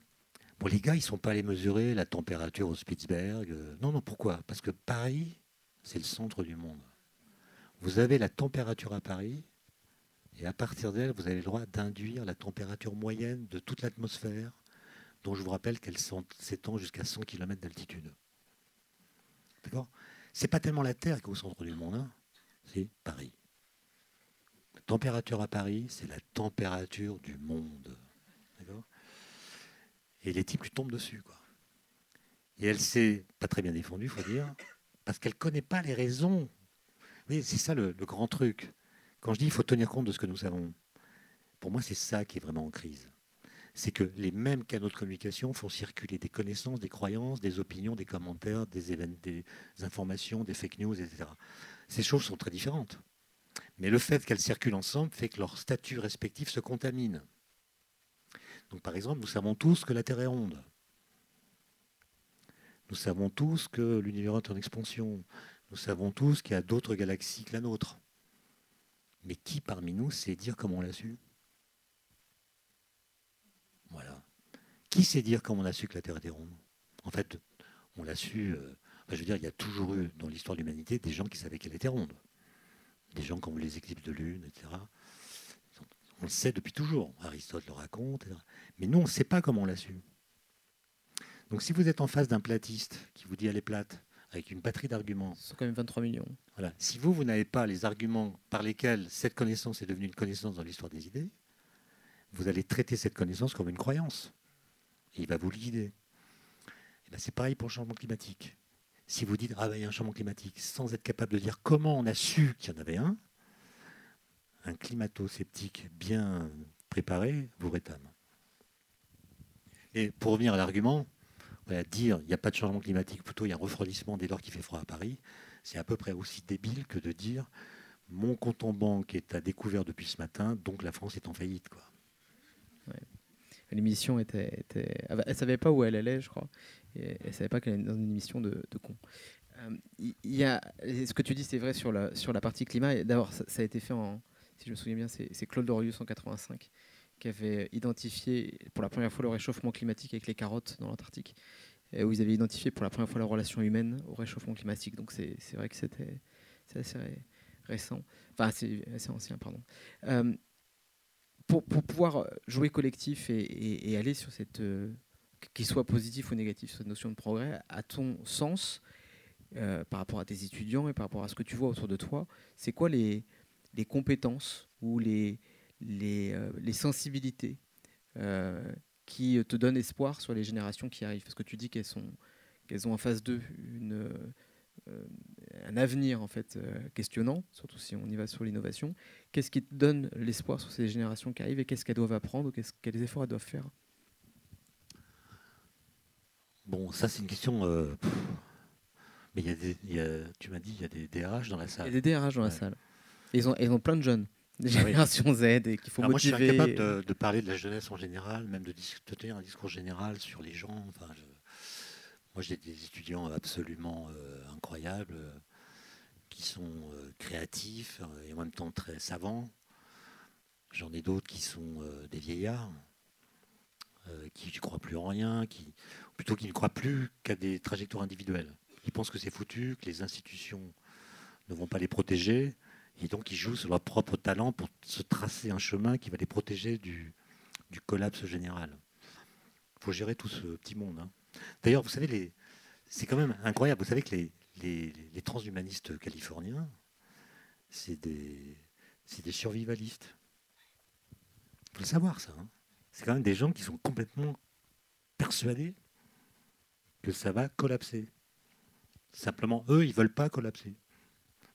Bon, les gars, ils ne sont pas allés mesurer la température au Spitzberg. Non, non, pourquoi? Parce que Paris, c'est le centre du monde. Vous avez la température à Paris, et à partir d'elle, vous avez le droit d'induire la température moyenne de toute l'atmosphère, dont je vous rappelle qu'elle s'étend jusqu'à 100 km d'altitude. C'est pas tellement la Terre qui est au centre du monde, hein, c'est Paris. température à Paris, c'est la température du monde. Et les types lui tombent dessus. Et elle s'est pas très bien défendue, faut dire, parce qu'elle connaît pas les raisons. Oui, c'est ça le, le, grand truc. Quand je dis il faut tenir compte de ce que nous savons, pour moi, c'est ça qui est vraiment en crise. C'est que les mêmes canaux de communication font circuler des connaissances, des croyances, des opinions, des commentaires, des, informations, des fake news, etc. Ces choses sont très différentes. Mais le fait qu'elles circulent ensemble fait que leurs statuts respectifs se contaminent. Donc, par exemple, nous savons tous que la Terre est ronde. Nous savons tous que l'univers est en expansion. Nous savons tous qu'il y a d'autres galaxies que la nôtre. Mais qui parmi nous sait dire comment on l'a su? Voilà. Qui sait dire comment on a su que la Terre était ronde? En fait, on l'a su. Euh, je veux dire, il y a toujours eu dans l'histoire de l'humanité des gens qui savaient qu'elle était ronde. Des gens comme les éclipses de lune, etc. On le sait depuis toujours. Aristote le raconte. Mais nous, on ne sait pas comment on l'a su. Donc si vous êtes en face d'un platiste qui vous dit elle est plate, avec une batterie d'arguments. Ce sont quand même 23 millions. Voilà. Si vous, vous n'avez pas les arguments par lesquels cette connaissance est devenue une connaissance dans l'histoire des idées, vous allez traiter cette connaissance comme une croyance. Il va vous guider. Ben, c'est pareil pour le changement climatique. Si vous dites, ah ben, il y a un changement climatique, sans être capable de dire comment on a su qu'il y en avait un, un climato-sceptique bien préparé vous rétame. Et pour revenir à l'argument, dire il n'y a pas de changement climatique, plutôt il y a un refroidissement dès lors qu'il fait froid à Paris, c'est à peu près aussi débile que de dire mon compte en banque est à découvert depuis ce matin, donc la France est en faillite. L'émission était, Elle savait pas où elle allait, je crois. Et elle savait pas qu'elle était dans une émission de, de con. Euh, y a, ce que tu dis, c'est vrai sur la, sur la partie climat. D'abord, ça, a été fait en, si je me souviens bien, c'est Claude Dorius en 85 qui avait identifié pour la première fois le réchauffement climatique avec les carottes dans l'Antarctique, où ils avaient identifié pour la première fois la relation humaine au réchauffement climatique. Donc c'est vrai que c'était assez récent, enfin c'est assez ancien, pardon. Euh, pour, pouvoir jouer collectif et, aller sur cette, euh, qu'il soit positif ou négatif, cette notion de progrès, à ton sens, euh, par rapport à tes étudiants et par rapport à ce que tu vois autour de toi, c'est quoi les, compétences ou les, euh, sensibilités euh, qui te donnent espoir sur les générations qui arrivent? Parce que tu dis qu'elles sont qu'elles ont en face d'eux une, euh, un avenir en fait questionnant, surtout si on y va sur l'innovation. Qu'est-ce qui te donne l'espoir sur ces générations qui arrivent et qu'est-ce qu'elles doivent apprendre, quels efforts elles doivent faire? Bon, ça c'est une question. Mais il y a des, tu m'as dit, il y a des DRH dans la salle. Il y a des DRH dans la salle. ils ont, ils ont plein de jeunes des ah générations Z et qu'il faut motiver. Moi, je suis incapable de, parler de la jeunesse en général, même de, tenir un discours général sur les gens. Enfin, moi, j'ai des étudiants absolument euh, incroyables euh, qui sont euh, créatifs et en même temps très savants. J'en ai d'autres qui sont des vieillards, qui ne croient plus en rien, qui, plutôt qui ne croient plus qu'à des trajectoires individuelles. Ils pensent que c'est foutu, que les institutions ne vont pas les protéger et donc, ils jouent sur leur propre talent pour se tracer un chemin qui va les protéger du, du collapse général. Il faut gérer tout ce petit monde. Hein. D'ailleurs, vous savez, c'est quand même incroyable. Vous savez que les, transhumanistes californiens, c'est des, survivalistes. Il faut le savoir, ça. Hein. C'est quand même des gens qui sont complètement persuadés que ça va collapser. Simplement, eux, ils ne veulent pas collapser.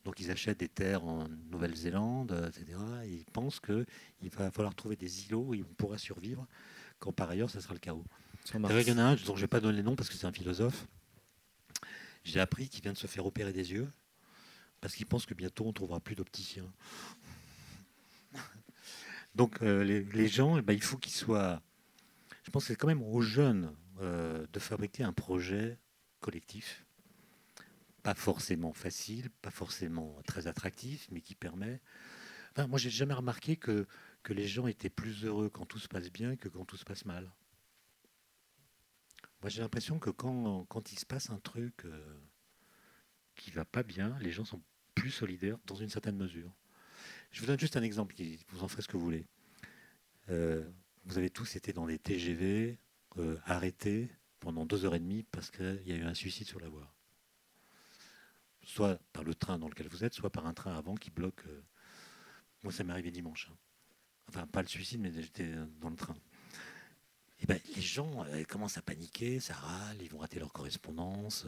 Donc ils achètent des terres en Nouvelle-Zélande, etc. Et ils pensent qu'il va falloir trouver des îlots où on pourra survivre, quand par ailleurs, ça sera le chaos. Il y en a un dont je ne vais pas donner le nom parce que c'est un philosophe. J'ai appris qu'il vient de se faire opérer des yeux parce qu'il pense que bientôt on ne trouvera plus d'opticiens. *laughs* Donc euh, les, gens, eh ben, il faut qu'ils soient... Je pense que c'est quand même aux jeunes euh, de fabriquer un projet collectif pas forcément facile, pas forcément très attractif, mais qui permet. Enfin, moi, j'ai jamais remarqué que, que les gens étaient plus heureux quand tout se passe bien que quand tout se passe mal. Moi, j'ai l'impression que quand, quand, il se passe un truc qui euh, qui va pas bien, les gens sont plus solidaires dans une certaine mesure. Je vous donne juste un exemple, vous en ferez ce que vous voulez. Euh, vous avez tous été dans les TGV euh, arrêtés pendant deux heures et demie parce qu'il y a eu un suicide sur la voie soit par le train dans lequel vous êtes, soit par un train avant qui bloque. Euh. Moi, ça m'est arrivé dimanche. Hein. Enfin, pas le suicide, mais j'étais dans le train. Et ben, les gens commencent à paniquer, ça râle, ils vont rater leur correspondance,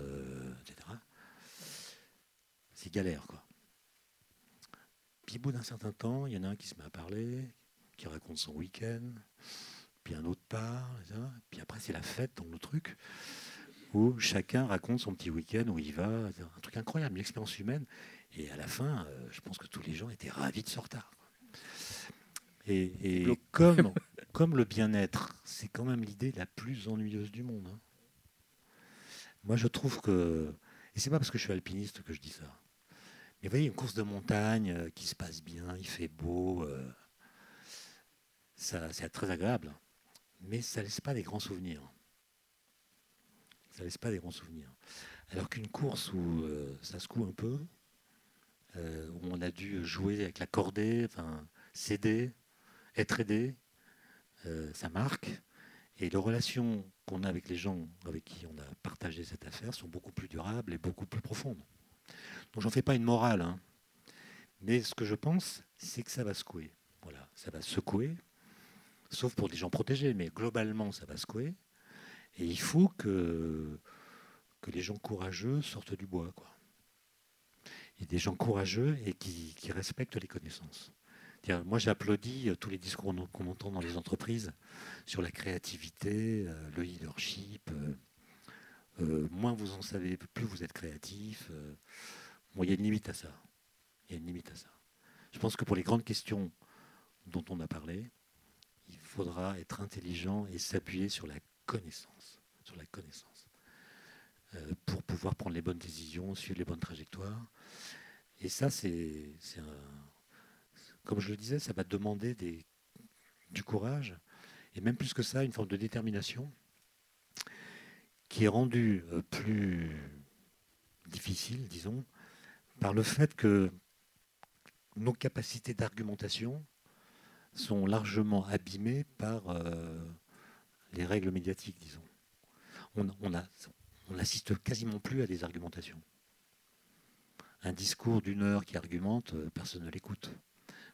etc. C'est galère, quoi. Puis au bout d'un certain temps, il y en a un qui se met à parler, qui raconte son week-end, puis un autre part, puis après c'est la fête dans le truc, où chacun raconte son petit week-end, où il va, un truc incroyable, une expérience humaine. Et à la fin, euh, je pense que tous les gens étaient ravis de ce retard. Et, comme, comme le bien-être, c'est quand même l'idée la plus ennuyeuse du monde. Hein. Moi, je trouve que, et c'est pas parce que je suis alpiniste que je dis ça, mais vous voyez, une course de montagne euh, qui se passe bien, il fait beau, euh, ça, c'est très agréable, mais ça ne laisse pas des grands souvenirs. Ça ne laisse pas des grands souvenirs. Alors qu'une course où euh, ça se coud un peu, où on a dû jouer avec la cordée, enfin, céder, être aidé, ça marque. Et les relations qu'on a avec les gens avec qui on a partagé cette affaire sont beaucoup plus durables et beaucoup plus profondes. Donc j'en fais pas une morale. Hein. Mais ce que je pense, c'est que ça va secouer. Voilà, ça va secouer, sauf pour des gens protégés, mais globalement, ça va secouer. Et il faut que, que les gens courageux sortent du bois. Quoi. Et des gens courageux et qui, respectent les connaissances. Moi, j'applaudis tous les discours qu'on entend dans les entreprises sur la créativité, euh, le leadership. Euh, euh, moins vous en savez, plus vous êtes créatif. Il y a une limite à ça. Il y a une limite à ça. Je pense que pour les grandes questions dont on a parlé, il faudra être intelligent et s'appuyer sur la connaissance, sur la connaissance, euh, pour pouvoir prendre les bonnes décisions, suivre les bonnes trajectoires. Et ça, c'est, comme je le disais, ça va demander du courage, et même plus que ça, une forme de détermination qui est rendue euh, plus difficile, disons, par le fait que nos capacités d'argumentation sont largement abîmées par euh, les règles médiatiques, disons. On n'assiste quasiment plus à des argumentations. Un discours d'une heure qui argumente, euh, personne ne l'écoute.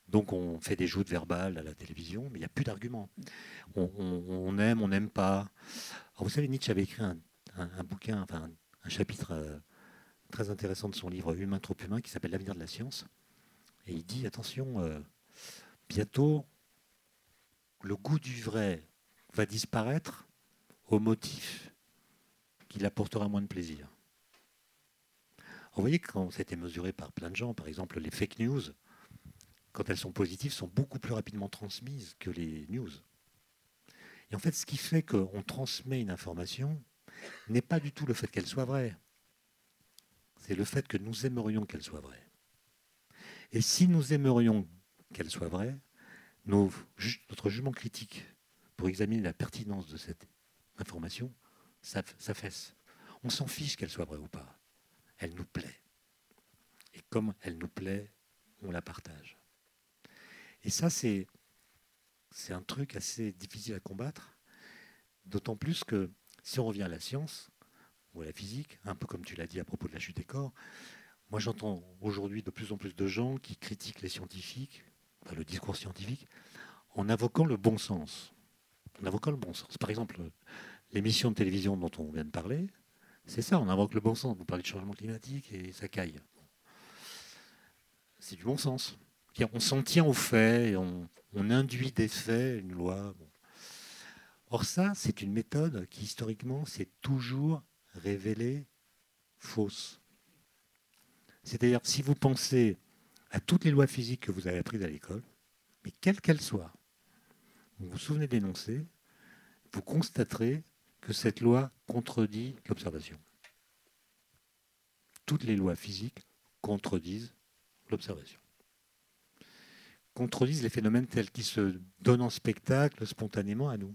Donc on fait des joutes verbales à la télévision, mais il n'y a plus d'arguments. On, aime, on n'aime pas. vous savez, Nietzsche avait écrit un, bouquin, enfin un, chapitre euh, très intéressant de son livre Humain trop humain qui s'appelle L'avenir de la science. Et il dit attention, euh, bientôt, le goût du vrai va disparaître au motif qu'il apportera moins de plaisir. Vous voyez, quand c'était mesuré par plein de gens, par exemple les fake news, quand elles sont positives, sont beaucoup plus rapidement transmises que les news. Et en fait, ce qui fait qu'on transmet une information n'est pas du tout le fait qu'elle soit vraie c'est le fait que nous aimerions qu'elle soit vraie. Et si nous aimerions qu'elle soit vraie, notre jugement critique pour examiner la pertinence de cette information s'affaisse. On s'en fiche qu'elle soit vraie ou pas. Elle nous plaît. Et comme elle nous plaît, on la partage. Et ça, c'est, un truc assez difficile à combattre, d'autant plus que si on revient à la science, ou à la physique, un peu comme tu l'as dit à propos de la chute des corps. Moi, j'entends aujourd'hui de plus en plus de gens qui critiquent les scientifiques, le discours scientifique, en invoquant le bon sens. En invoquant le bon sens. Par exemple, l'émission de télévision dont on vient de parler, c'est ça, on invoque le bon sens. Vous parlez de changement climatique et ça caille. C'est du bon sens. On s'en tient aux faits, on, induit des faits, une loi. Or ça, c'est une méthode qui historiquement s'est toujours révélée fausse. C'est-à-dire, si vous pensez à toutes les lois physiques que vous avez apprises à l'école, mais quelles qu'elles soient, vous vous souvenez d'énoncer, vous constaterez que cette loi contredit l'observation. Toutes les lois physiques contredisent l'observation. Contredisent les phénomènes tels qu'ils se donnent en spectacle spontanément à nous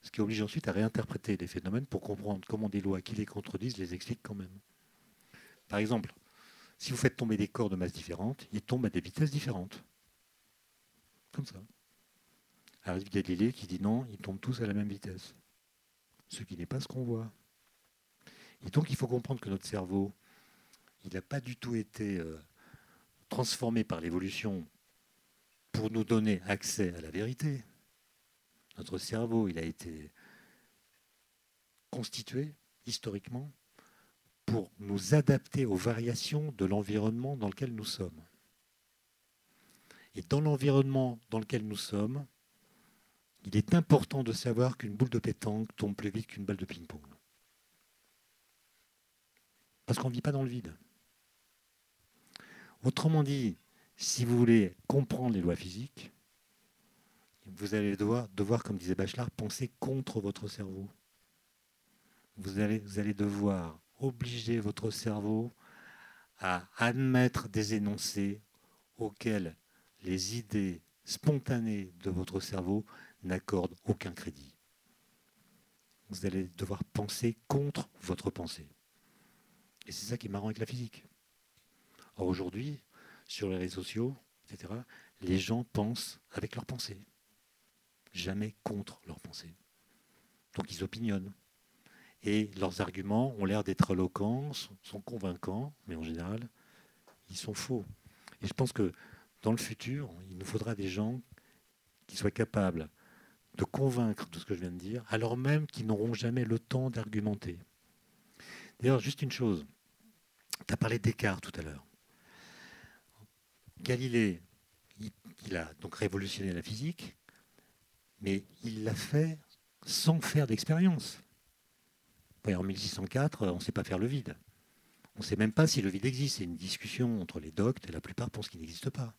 ce qui oblige ensuite à réinterpréter les phénomènes pour comprendre comment des lois qui les contredisent les expliquent quand même. Par exemple, si vous faites tomber des corps de masse différentes, ils tombent à des vitesses différentes. Comme ça. Arrive Galilée qui dit non, ils tombent tous à la même vitesse. Ce qui n'est pas ce qu'on voit. Et donc il faut comprendre que notre cerveau, il n'a pas du tout été euh, transformé par l'évolution pour nous donner accès à la vérité. Notre cerveau, a été constitué historiquement pour nous adapter aux variations de l'environnement dans lequel nous sommes. Et dans l'environnement dans lequel nous sommes, il est important de savoir qu'une boule de pétanque tombe plus vite qu'une balle de ping-pong. Parce qu'on ne vit pas dans le vide. Autrement dit, si vous voulez comprendre les lois physiques, vous allez devoir, comme disait Bachelard, penser contre votre cerveau. Vous allez, vous allez devoir obliger votre cerveau à admettre des énoncés auxquels les idées spontanées de votre cerveau n'accordent aucun crédit. Vous allez devoir penser contre votre pensée. Et c'est ça qui est marrant avec la physique. Aujourd'hui, sur les réseaux sociaux, etc., les gens pensent avec leur pensée, jamais contre leur pensée. Donc ils opinionnent. Et leurs arguments ont l'air d'être éloquents, sont convaincants, mais en général, ils sont faux. Et je pense que dans le futur, il nous faudra des gens qui soient capables de convaincre de ce que je viens de dire, alors même qu'ils n'auront jamais le temps d'argumenter. D'ailleurs, juste une chose. Tu as parlé d'écart tout à l'heure. Galilée, il, a donc révolutionné la physique, mais il l'a fait sans faire d'expérience. En 1604, on ne sait pas faire le vide. On ne sait même pas si le vide existe. C'est une discussion entre les doctes et la plupart pensent qu'il n'existe pas.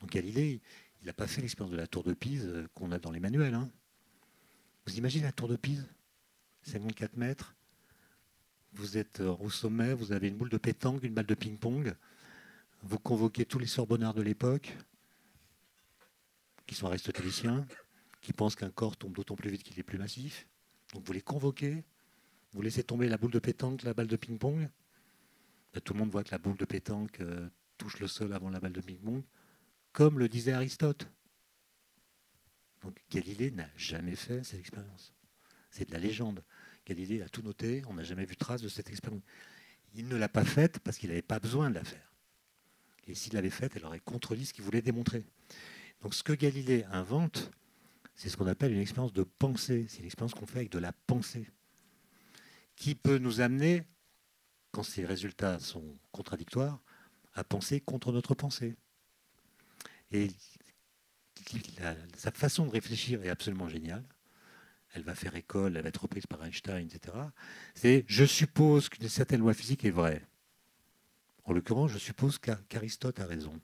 Donc Galilée, il n'a pas fait l'expérience de la tour de Pise qu'on a dans les manuels. Hein. Vous imaginez la tour de Pise? 54 mètres. Vous êtes euh, au sommet, vous avez une boule de pétanque, une balle de ping-pong. Vous convoquez tous les sorbonnards de l'époque, qui sont aristotéliciens, qui pensent qu'un corps tombe d'autant plus vite qu'il est plus massif. Donc vous les convoquez, vous laissez tomber la boule de pétanque, la balle de ping-pong. Tout le monde voit que la boule de pétanque euh, touche le sol avant la balle de ping-pong comme le disait Aristote. Donc Galilée n'a jamais fait cette expérience. C'est de la légende. Galilée a tout noté, on n'a jamais vu trace de cette expérience. Il ne l'a pas faite parce qu'il n'avait pas besoin de la faire. Et s'il l'avait faite, elle aurait contredit ce qu'il voulait démontrer. Donc ce que Galilée invente, c'est ce qu'on appelle une expérience de pensée. C'est une expérience qu'on fait avec de la pensée, qui peut nous amener, quand ces résultats sont contradictoires, à penser contre notre pensée. Et sa façon de réfléchir est absolument géniale. Elle va faire école, elle va être reprise par Einstein, etc. C'est je suppose qu'une certaine loi physique est vraie. En l'occurrence, je suppose qu'Aristote a raison.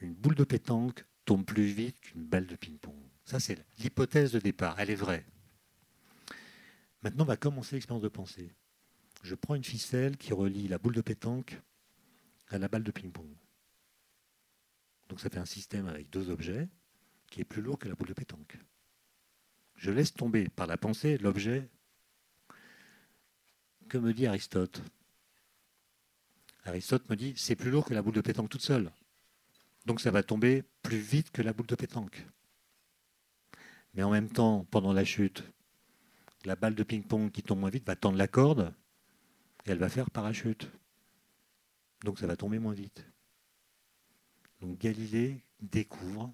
Une boule de pétanque tombe plus vite qu'une balle de ping-pong. Ça, c'est l'hypothèse de départ. Elle est vraie. Maintenant, on va commencer l'expérience de pensée. Je prends une ficelle qui relie la boule de pétanque à la balle de ping-pong. Donc ça fait un système avec deux objets qui est plus lourd que la boule de pétanque. Je laisse tomber par la pensée l'objet. Que me dit Aristote? Aristote me dit c'est plus lourd que la boule de pétanque toute seule. Donc ça va tomber plus vite que la boule de pétanque. Mais en même temps, pendant la chute, la balle de ping-pong qui tombe moins vite va tendre la corde et elle va faire parachute. Donc ça va tomber moins vite. Donc Galilée découvre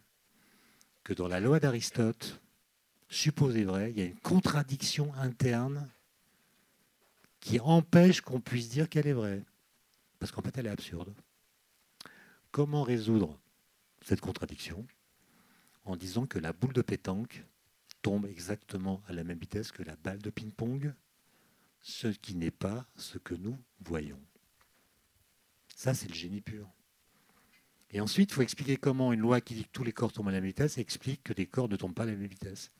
que dans la loi d'Aristote, supposée vraie, il y a une contradiction interne qui empêche qu'on puisse dire qu'elle est vraie. Parce qu'en fait, elle est absurde. Comment résoudre cette contradiction En disant que la boule de pétanque tombe exactement à la même vitesse que la balle de ping-pong, ce qui n'est pas ce que nous voyons. Ça, c'est le génie pur. Et ensuite, il faut expliquer comment une loi qui dit que tous les corps tombent à la même vitesse explique que des corps ne tombent pas à la même vitesse.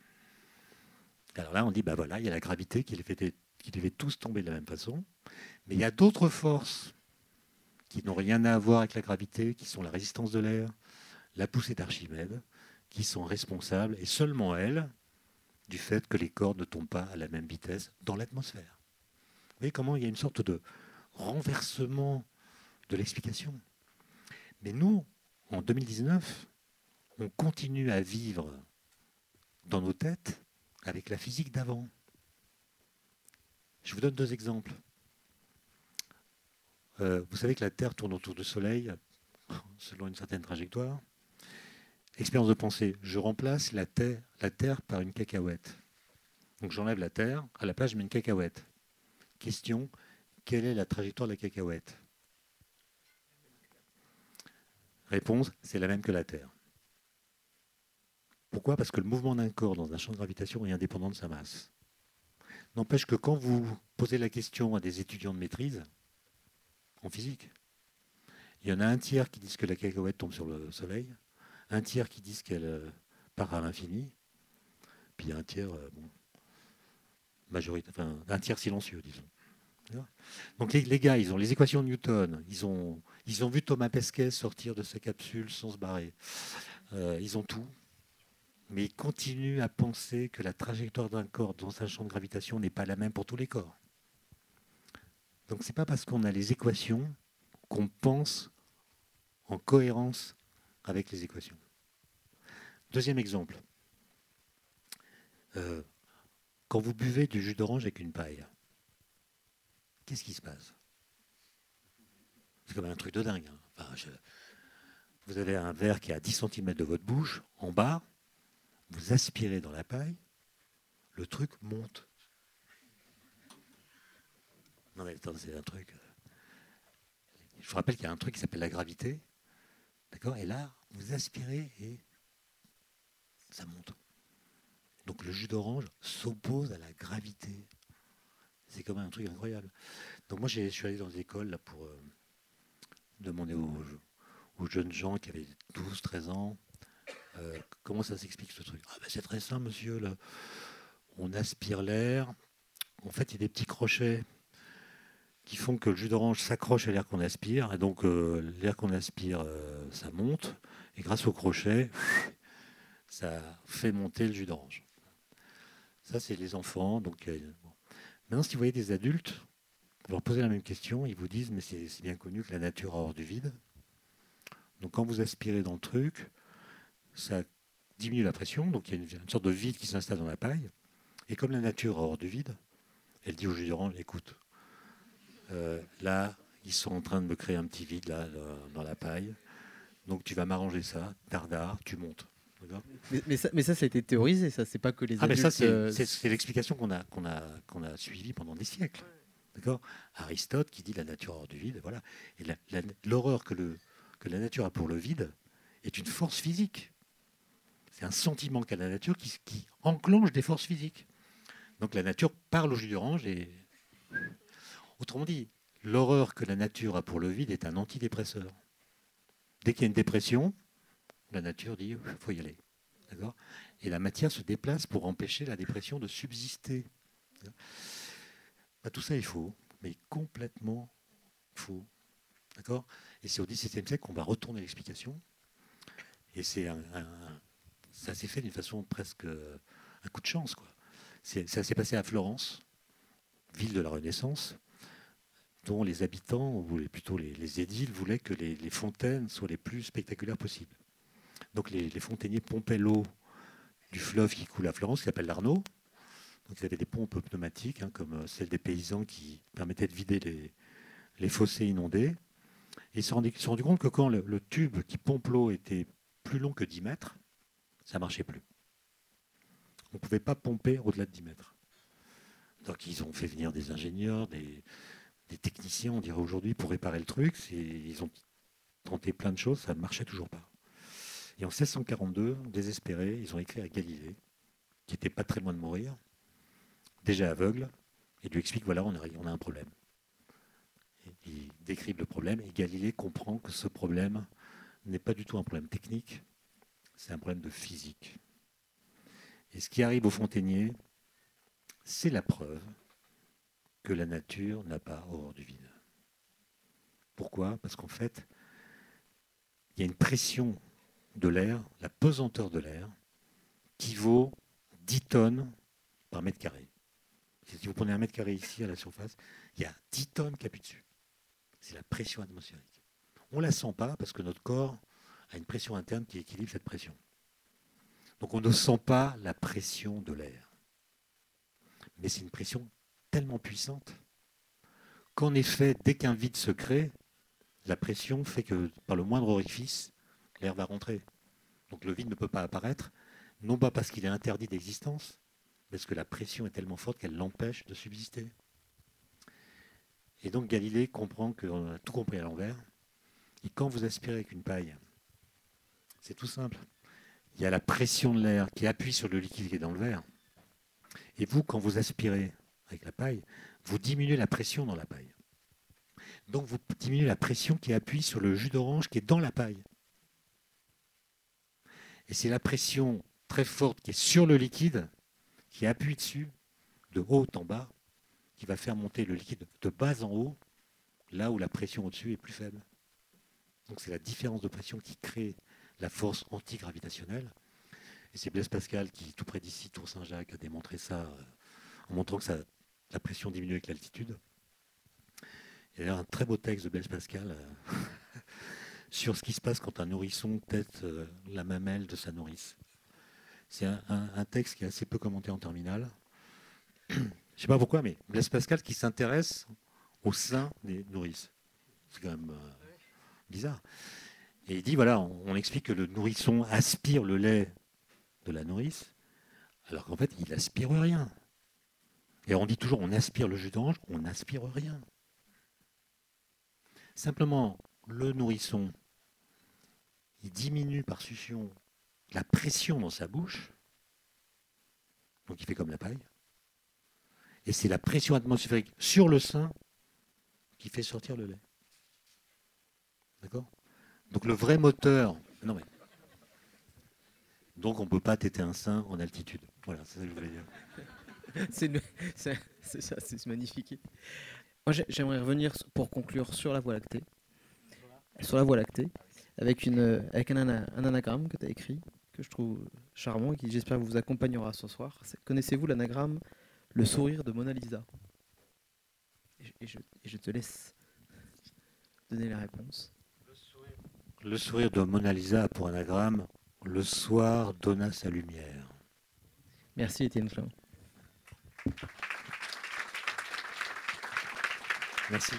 Alors là, on dit, bah voilà, il y a la gravité qui les qui les fait tous tomber de la même façon. Mais il y a d'autres forces qui n'ont rien à voir avec la gravité, qui sont la résistance de l'air, la poussée d'Archimède, qui sont responsables, et seulement elles, du fait que les corps ne tombent pas à la même vitesse dans l'atmosphère. Vous voyez comment il y a une sorte de renversement de l'explication. Mais nous, en 2019, on continue à vivre dans nos têtes avec la physique d'avant. Je vous donne deux exemples. Euh, vous savez que la Terre tourne autour du Soleil selon une certaine trajectoire. expérience de pensée, je remplace la terre, la terre par une cacahuète. Donc j'enlève la terre, à la place je mets une cacahuète. Question, quelle est la trajectoire de la cacahuète? Réponse, c'est la même que la Terre. Pourquoi? Parce que le mouvement d'un corps dans un champ de gravitation est indépendant de sa masse. N'empêche que quand vous posez la question à des étudiants de maîtrise, en physique, il y en a un tiers qui disent que la cacahuète tombe sur le Soleil, un tiers qui disent qu'elle euh, part à l'infini, puis un tiers, euh, majorité, un tiers silencieux, disons. Donc les, gars, ils ont les équations de Newton, ils ont, ils ont vu Thomas Pesquet sortir de sa capsule sans se barrer. Euh, ils ont tout, mais ils continuent à penser que la trajectoire d'un corps dans un champ de gravitation n'est pas la même pour tous les corps. Donc c'est pas parce qu'on a les équations qu'on pense en cohérence avec les équations. Deuxième exemple. Euh, quand vous buvez du jus d'orange avec une paille, qu'est-ce qui se passe? C'est comme un truc de dingue. Hein. vous avez un verre qui est à 10 cm de votre bouche, en bas, vous aspirez dans la paille, le truc monte. Non mais attends, c'est un truc. Euh, je vous rappelle qu'il y a un truc qui s'appelle la gravité. D'accord Et là, vous aspirez et ça monte. Donc le jus d'orange s'oppose à la gravité. C'est quand même un truc incroyable. Donc moi, je suis allé dans des écoles là, pour euh, demander aux, jeunes gens qui avaient 12, 13 ans euh, comment ça s'explique ce truc? Ah ben, c'est très simple, monsieur. Là. On aspire l'air. En fait, il y a des petits crochets qui font que le jus d'orange s'accroche à l'air qu'on aspire. Et donc, euh, l'air qu'on aspire, ça monte. Et grâce au crochet, *laughs* ça fait monter le jus d'orange. Ça, c'est les enfants. Donc, euh, Maintenant, si vous voyez des adultes, vous leur posez la même question, ils vous disent, mais c'est bien connu que la nature a hors du vide. Donc quand vous aspirez dans le truc, ça diminue la pression, donc il y a une, sorte de vide qui s'installe dans la paille. Et comme la nature a hors du vide, elle dit au jus d'orange, écoute, euh, là, ils sont en train de me créer un petit vide là, dans la paille. Donc tu vas m'arranger ça, dardard, tu montes. Mais, ça, mais, ça, ça, a été théorisé, ça, c'est pas que les ah, adultes... ça, euh, c'est l'explication qu'on a, qu'on a, qu'on a suivie pendant des siècles. D'accord Aristote qui dit la nature hors du vide, voilà. Et l'horreur que, le, que la nature a pour le vide est une force physique. C'est un sentiment qu'a la nature qui, qui enclenche des forces physiques. Donc la nature parle au jus d'orange et... Autrement dit, l'horreur que la nature a pour le vide est un antidépresseur. Dès qu'il y a une dépression, la nature dit il faut y aller. D'accord? Et la matière se déplace pour empêcher la dépression de subsister. Bah, tout ça est faux, mais complètement faux. D'accord? Et c'est au XVIIe siècle qu'on va retourner l'explication. Et c'est un, ça s'est fait d'une façon presque un coup de chance. Ça s'est passé à Florence, ville de la Renaissance, dont les habitants, ou plutôt les, édiles, voulaient que les, fontaines soient les plus spectaculaires possibles. Donc les, fontainiers pompaient l'eau du fleuve qui coule à Florence, qui s'appelle l'Arnaud. Donc ils avaient des pompes pneumatiques, hein, comme euh, celles des paysans qui permettaient de vider les, fossés inondés. Ils se sont rendus compte que quand le, tube qui pompe l'eau était plus long que 10 mètres, ça ne marchait plus. On ne pouvait pas pomper au-delà de 10 mètres. Donc ils ont fait venir des ingénieurs, des, techniciens, on dirait aujourd'hui, pour réparer le truc. Ils ont tenté plein de choses, ça ne marchait toujours pas. Et en 1642, désespérés, ils ont écrit à Galilée, qui n'était pas très loin de mourir, déjà aveugle, et lui explique voilà, on a, un problème. il décrit le problème, et Galilée comprend que ce problème n'est pas du tout un problème technique, c'est un problème de physique. Et ce qui arrive au fontainier, c'est la preuve que la nature n'a pas horreur du vide. Pourquoi? Parce qu'en fait, il y a une pression de l'air, la pesanteur de l'air, qui vaut 10 tonnes par mètre carré. Si vous prenez un mètre carré ici à la surface, il y a 10 tonnes qui appuient dessus. C'est la pression atmosphérique. On ne la sent pas parce que notre corps a une pression interne qui équilibre cette pression. Donc on ne sent pas la pression de l'air. Mais c'est une pression tellement puissante qu'en effet, dès qu'un vide se crée, la pression fait que par le moindre orifice, l'air va rentrer. Donc le vide ne peut pas apparaître, non pas parce qu'il est interdit d'existence, mais parce que la pression est tellement forte qu'elle l'empêche de subsister. Et donc Galilée comprend qu'on a tout compris à l'envers. Et quand vous aspirez avec une paille, c'est tout simple. Il y a la pression de l'air qui appuie sur le liquide qui est dans le verre. Et vous, quand vous aspirez avec la paille, vous diminuez la pression dans la paille. Donc vous diminuez la pression qui appuie sur le jus d'orange qui est dans la paille. Et c'est la pression très forte qui est sur le liquide, qui appuie dessus, de haut en bas, qui va faire monter le liquide de bas en haut, là où la pression au-dessus est plus faible. Donc c'est la différence de pression qui crée la force antigravitationnelle. Et c'est Blaise Pascal qui, tout près d'ici, Tour Saint-Jacques, a démontré ça euh, en montrant que la pression diminue avec l'altitude. Il y a un très beau texte de Blaise Pascal euh, *laughs* sur ce qui se passe quand un nourrisson tête euh, la mamelle de sa nourrice. C'est un, texte qui est assez peu commenté en terminale. Je ne sais pas pourquoi, mais Blaise Pascal qui s'intéresse au sein des nourrices. C'est quand même bizarre. Et il dit, voilà, on, explique que le nourrisson aspire le lait de la nourrice, alors qu'en fait, il n'aspire rien. Et on dit toujours, on aspire le jus d'orange, on n'aspire rien. Simplement, le nourrisson, il diminue par succion la pression dans sa bouche, donc il fait comme la paille, et c'est la pression atmosphérique sur le sein qui fait sortir le lait. D'accord? Donc le vrai moteur. Non mais. Donc on ne peut pas têter un sein en altitude. Voilà, c'est ça que je voulais dire. *laughs* c'est ça, c'est magnifique. Moi j'aimerais revenir pour conclure sur la Voie lactée. Sur la Voie lactée, avec, une, avec un, anagramme que tu as écrit, que je trouve charmant et qui j'espère vous accompagnera ce soir. Connaissez-vous l'anagramme Le sourire de Mona Lisa et je, et je te laisse donner la réponse. Le sourire de Mona Lisa pour anagramme Le soir donna sa lumière. Merci Étienne Klein. Merci.